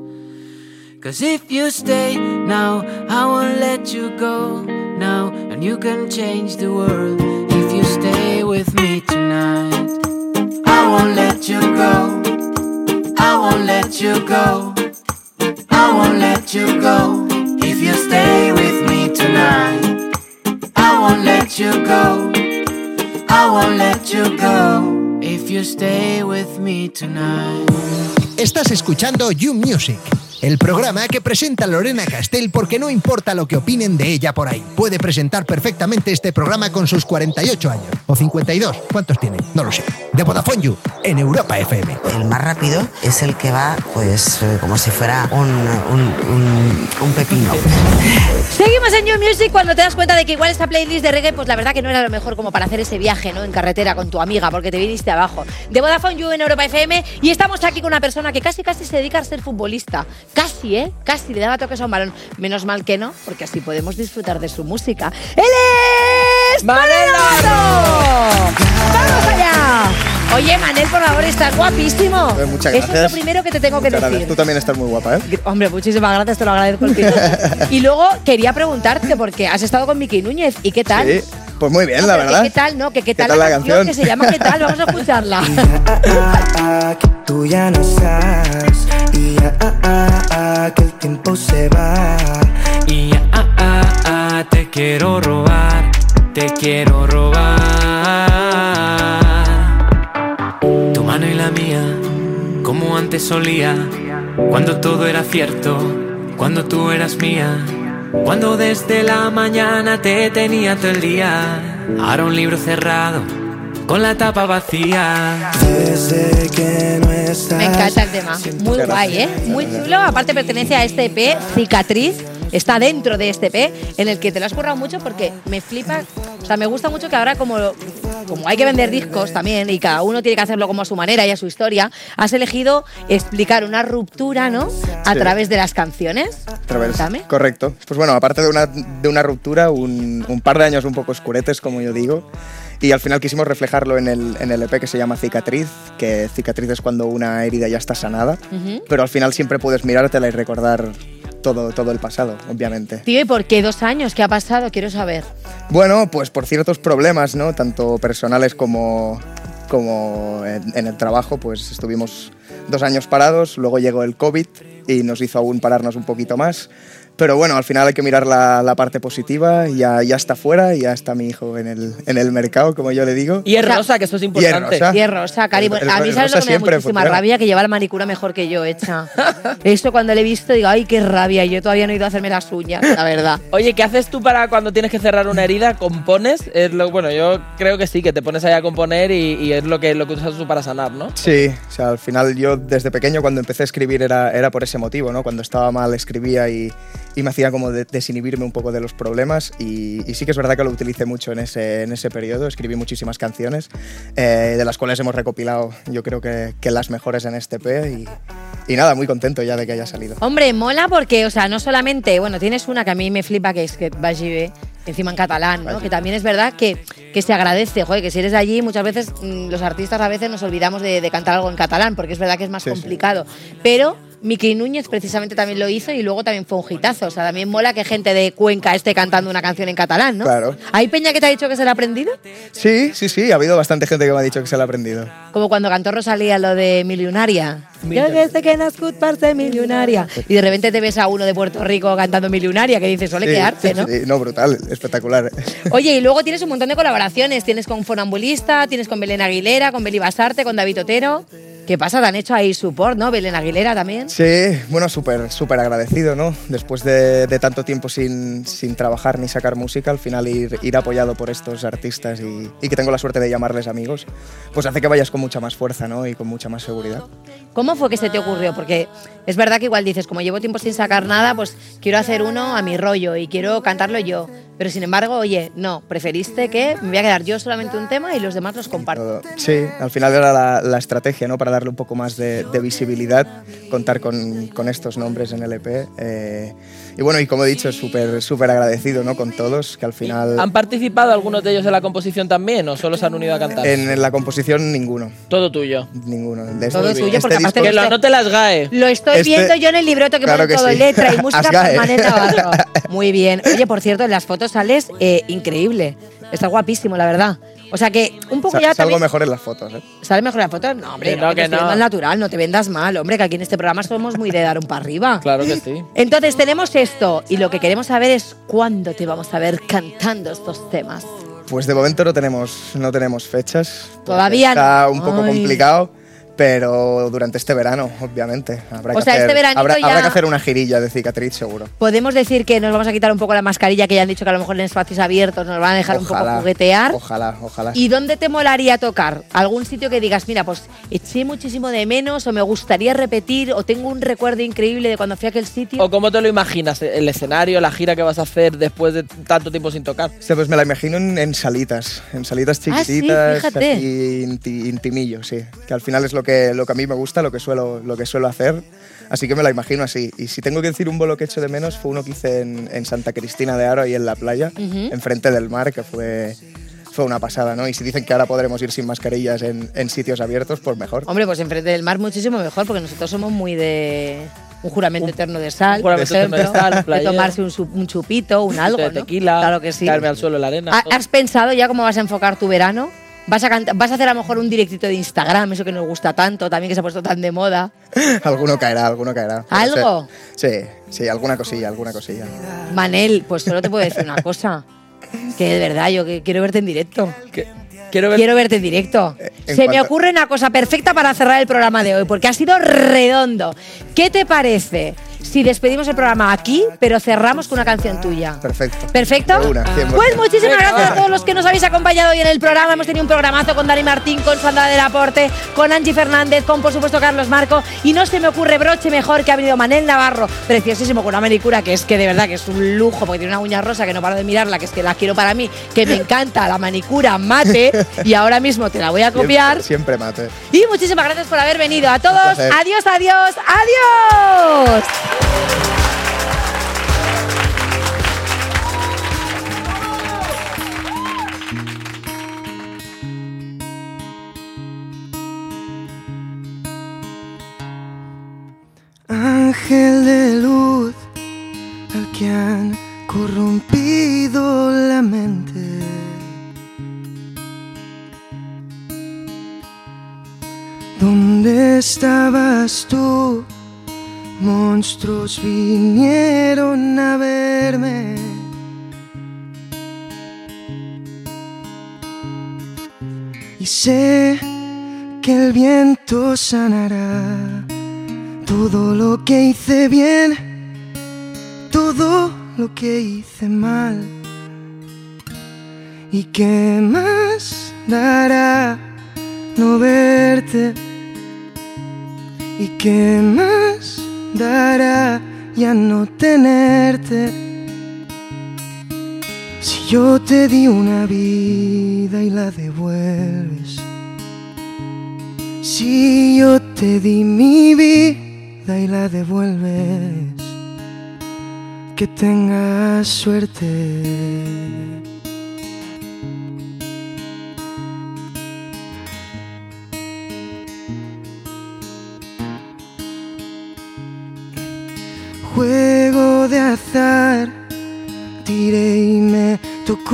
Cause if you stay now, I won't let you go now. And you can change the world if you stay with me tonight. I won't let you go. I won't let you go. I won't let you go if you stay with me tonight. I won't let you go. I won't let you go if you stay with me tonight. Estás escuchando You Music, el programa que presenta Lorena Castell porque no importa lo que opinen de ella por ahí. Puede presentar perfectamente este programa con sus 48 años. O 52. ¿Cuántos tiene? No lo sé. De Vodafone You, en Europa FM. El más rápido es el que va, pues, eh, como si fuera un, un, un, un pepino. Seguimos en You Music cuando te das cuenta de que igual esta playlist de reggae, pues la verdad que no era lo mejor como para hacer ese viaje, ¿no? En carretera con tu amiga, porque te viniste abajo. De Vodafone You en Europa FM y estamos aquí con una persona que casi casi se dedica a ser futbolista. Casi, ¿eh? Casi le daba toques a un balón. Menos mal que no, porque así podemos disfrutar de su música. ¡Él es Manel ¡Vamos allá! Oye, Manel, por favor, estás guapísimo. Eh, muchas Eso es gracias. lo primero que te tengo que gracias. decir. Tú también estás muy guapa, ¿eh? Hombre, muchísimas gracias, te lo agradezco el. Y luego quería preguntarte, porque has estado con Miki Núñez, ¿y qué tal? Sí, pues muy bien, No, la que verdad. ¿Qué tal, no? Que qué tal, tal la, la canción, canción? que se llama ¿Qué tal? Vamos a escucharla. Tú ya no estás y ah, ah, ah, ah, que el tiempo se va. Y ah, ah, ah, te quiero robar, te quiero robar. Tu mano y la mía, como antes solía, cuando todo era cierto, cuando tú eras mía, cuando desde la mañana te tenía todo el día. Ahora un libro cerrado, con la tapa vacía. Desde que no estás. Me encanta el tema. Muy guay, ¿eh? Muy chulo. Aparte pertenece a este EP, Cicatriz. Está dentro de este EP, en el que te lo has currado mucho porque me flipa. O sea, me gusta mucho que ahora como, como hay que vender discos también y cada uno tiene que hacerlo como a su manera y a su historia, has elegido explicar una ruptura, ¿no? A Sí. través de las canciones. Través. Correcto. Pues bueno, aparte de una, de una ruptura, un, un par de años un poco oscuretes, como yo digo. Y al final quisimos reflejarlo en el, en el EP que se llama Cicatriz, que cicatriz es cuando una herida ya está sanada, pero al final siempre puedes mirártela y recordar todo, todo el pasado, obviamente. Tío, ¿y por qué dos años? ¿Qué ha pasado? Quiero saber. Bueno, pues por ciertos problemas, ¿no? Tanto personales como, como en, en el trabajo, pues estuvimos dos años parados, luego llegó el COVID y nos hizo aún pararnos un poquito más. Pero bueno, al final hay que mirar la, la parte positiva, ya, ya está fuera, ya está mi hijo en el, en el mercado, como yo le digo. Y es rosa, que eso es importante. rosa. Y es rosa, Cari. El- el- a mí sabes lo que me da muchísima funciona. rabia que lleva la manicura mejor que yo hecha. Esto cuando le he visto digo, ay, qué rabia. Yo todavía no he ido a hacerme las uñas, la verdad. Oye, ¿qué haces tú para cuando tienes que cerrar una herida? ¿Compones? Es lo, bueno, yo creo que sí, que te pones ahí a componer y, y es lo que, lo que usas tú para sanar, ¿no? Sí, o sea, al final yo desde pequeño cuando empecé a escribir era, era por ese motivo, ¿no? Cuando estaba mal escribía y, y me hacía como de- desinhibirme un poco de los problemas y, y sí que es verdad que lo utilicé mucho en ese, en ese periodo, escribí muchísimas canciones eh, de las cuales hemos recopilado yo creo que, que las mejores en este EP y, y nada, muy contento ya de que haya salido. Hombre, mola porque, o sea, no solamente, bueno, tienes una que a mí me flipa, que es que Vagi B, encima en catalán, ¿no? Que también es verdad que, que se agradece, joder, que si eres de allí, muchas veces mm, los artistas a veces nos olvidamos de, de cantar algo en catalán, porque es verdad que es más Sí, sí. complicado. Pero Miki Núñez precisamente también lo hizo y luego también fue un hitazo. O sea, también mola que gente de Cuenca esté cantando una canción en catalán, ¿no? Claro. ¿Hay peña que te ha dicho que se la ha aprendido? Sí, sí, sí, ha habido bastante gente que me ha dicho que se lo ha aprendido. Como cuando cantó Rosalía lo de Milionaria. Yo que sé que nascut per ser milionaria. Y de repente te ves a uno de Puerto Rico cantando Milionaria, que dices, ole, Sí, qué arte, ¿no? sí, no, brutal, espectacular. Oye, y luego tienes un montón de colaboraciones. Tienes con Fonambulista, tienes con Belén Aguilera, con Beli Basarte, con David Otero. ¿Qué pasa? Te han hecho ahí support, ¿no? Belén Aguilera también. Sí, bueno, súper súper agradecido, ¿no? Después de, de tanto tiempo sin, sin trabajar ni sacar música, al final ir, ir apoyado por estos artistas y, y que tengo la suerte de llamarles amigos, pues hace que vayas con mucha más fuerza, ¿no? Y con mucha más seguridad. ¿Cómo fue que se te ocurrió? Porque es verdad que igual dices, como llevo tiempo sin sacar nada, pues quiero hacer uno a mi rollo y quiero cantarlo yo. Pero sin embargo, oye, no, preferiste que me voy a quedar yo solamente un tema y los demás los comparto. Sí, al final era la, la estrategia, ¿no? Para darle un poco más de, de visibilidad, contar con, con estos nombres en el EP. eh, y bueno, y como he dicho, súper súper agradecido, ¿no? Con todos, que al final... ¿Han participado algunos de ellos en la composición también o solo se han unido a cantar? En la composición, ninguno. Todo tuyo. Ninguno. De Todo este- tuyo, este porque aparte disco- Que lo anote las GAE. Lo estoy Este- viendo yo en el libreto que Claro pone que todo sí. letra y música. Manet Navarro. Muy bien. Oye, por cierto, en las fotos sales eh, increíble. Está guapísimo, la verdad. O sea que un poco Sa- ya salgo también- mejor en las fotos, ¿eh? ¿Sale mejor la foto? No, hombre, Que no, no, que no. natural, no te vendas mal, hombre, que aquí en este programa somos muy de dar un para arriba. Claro que sí. Entonces tenemos esto y lo que queremos saber es cuándo te vamos a ver cantando estos temas. Pues de momento no tenemos, no tenemos fechas. Todavía Está no. un poco Ay. complicado, pero durante este verano, obviamente. Habrá O que sea, hacer, este veranito habrá, ya- habrá que hacer una girilla de cicatriz, seguro. Podemos decir que nos vamos a quitar un poco la mascarilla, que ya han dicho que a lo mejor en espacios abiertos nos van a dejar un poco juguetear. Ojalá, ojalá. ¿Y dónde te molaría tocar? ¿Algún sitio que digas, mira, pues eché muchísimo de menos o me gustaría repetir o tengo un recuerdo increíble de cuando fui a aquel sitio? ¿O cómo te lo imaginas? ¿El escenario, la gira que vas a hacer después de tanto tiempo sin tocar? Sí, pues me la imagino en, en salitas, en salitas Ah, sí, chiquititas, fíjate. así inti- intimillo, sí. Que al final es lo que, lo que a mí me gusta, lo que, suelo, lo que suelo hacer. Así que me la imagino así. Y si tengo que decir un bolo que echo de menos, fue uno que hice en, en Santa Cristina de Aro, ahí en la playa, Ujú. enfrente del mar, que fue, fue una pasada, ¿no? Y si dicen que ahora podremos ir sin mascarillas en, en sitios abiertos, pues mejor. Hombre, pues enfrente del mar muchísimo mejor, porque nosotros somos muy de un juramento eterno de sal, un por eterno de ejemplo, sal, de tomarse un, un chupito, un algo, de ¿no? tequila, Claro que sí. caerme al suelo en la arena. ¿Ha- ¿Has pensado ya cómo vas a enfocar tu verano? ¿Vas a, canta- ¿Vas a hacer a lo mejor un directito de Instagram, eso que nos gusta tanto, también que se ha puesto tan de moda? alguno caerá, alguno caerá. ¿Algo? Sí, sí, alguna cosilla, alguna cosilla. Manel, pues solo te puedo decir una cosa. Que de verdad, yo que quiero verte en directo. Quiero, ver- Quiero verte en directo. en Se me ocurre una cosa perfecta para cerrar el programa de hoy, porque ha sido redondo. ¿Qué te parece si despedimos el programa aquí, pero cerramos con una canción tuya? Perfecto. ¿Perfecto? Una, 100%. Pues muchísimas gracias a todos los que nos habéis acompañado hoy en el programa. Hemos tenido un programazo con Dani Martín, con Sandra del Aporte, con Angie Fernández, con por supuesto Carlos Marco. Y no se me ocurre broche mejor que ha venido Manel Navarro, preciosísimo, con una manicura que es que de verdad que es un lujo, porque tiene una uña rosa que no paro de mirarla, que es que la quiero para mí, que me encanta la manicura mate. Y ahora mismo te la voy a copiar. Siempre, siempre mate. Y muchísimas gracias por haber venido. A todos, adiós, adiós, adiós. Ángel de luz, al que han corrompido la mente. ¿Dónde estabas tú? Monstruos vinieron a verme. Y sé que el viento sanará todo lo que hice bien, todo lo que hice mal. ¿Y qué más dará no verte? ¿Y qué más dará ya no tenerte. Si yo te di una vida y la devuelves. Si yo te di mi vida y la devuelves. Que tengas suerte.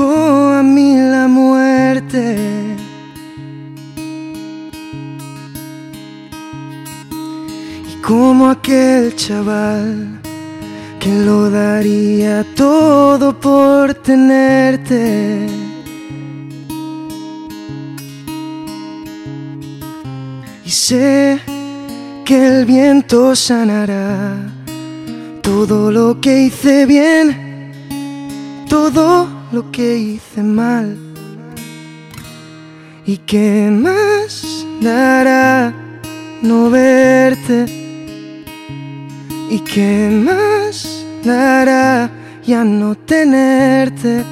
A mí la muerte. Y como aquel chaval que lo daría todo por tenerte. Y sé que el viento sanará todo lo que hice bien, todo lo que hice mal. ¿Y qué más dará no verte? ¿Y qué más dará ya no tenerte?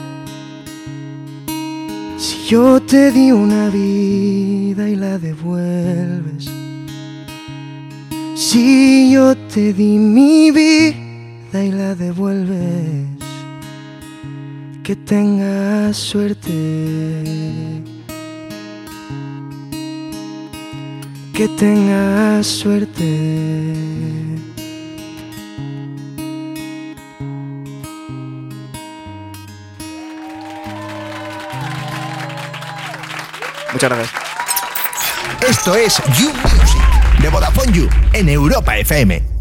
Si yo te di una vida y la devuelves. Si yo te di mi vida y la devuelves, que tengas suerte. Que tengas suerte. Muchas gracias. Esto es You Music de Vodafone You en Europa FM.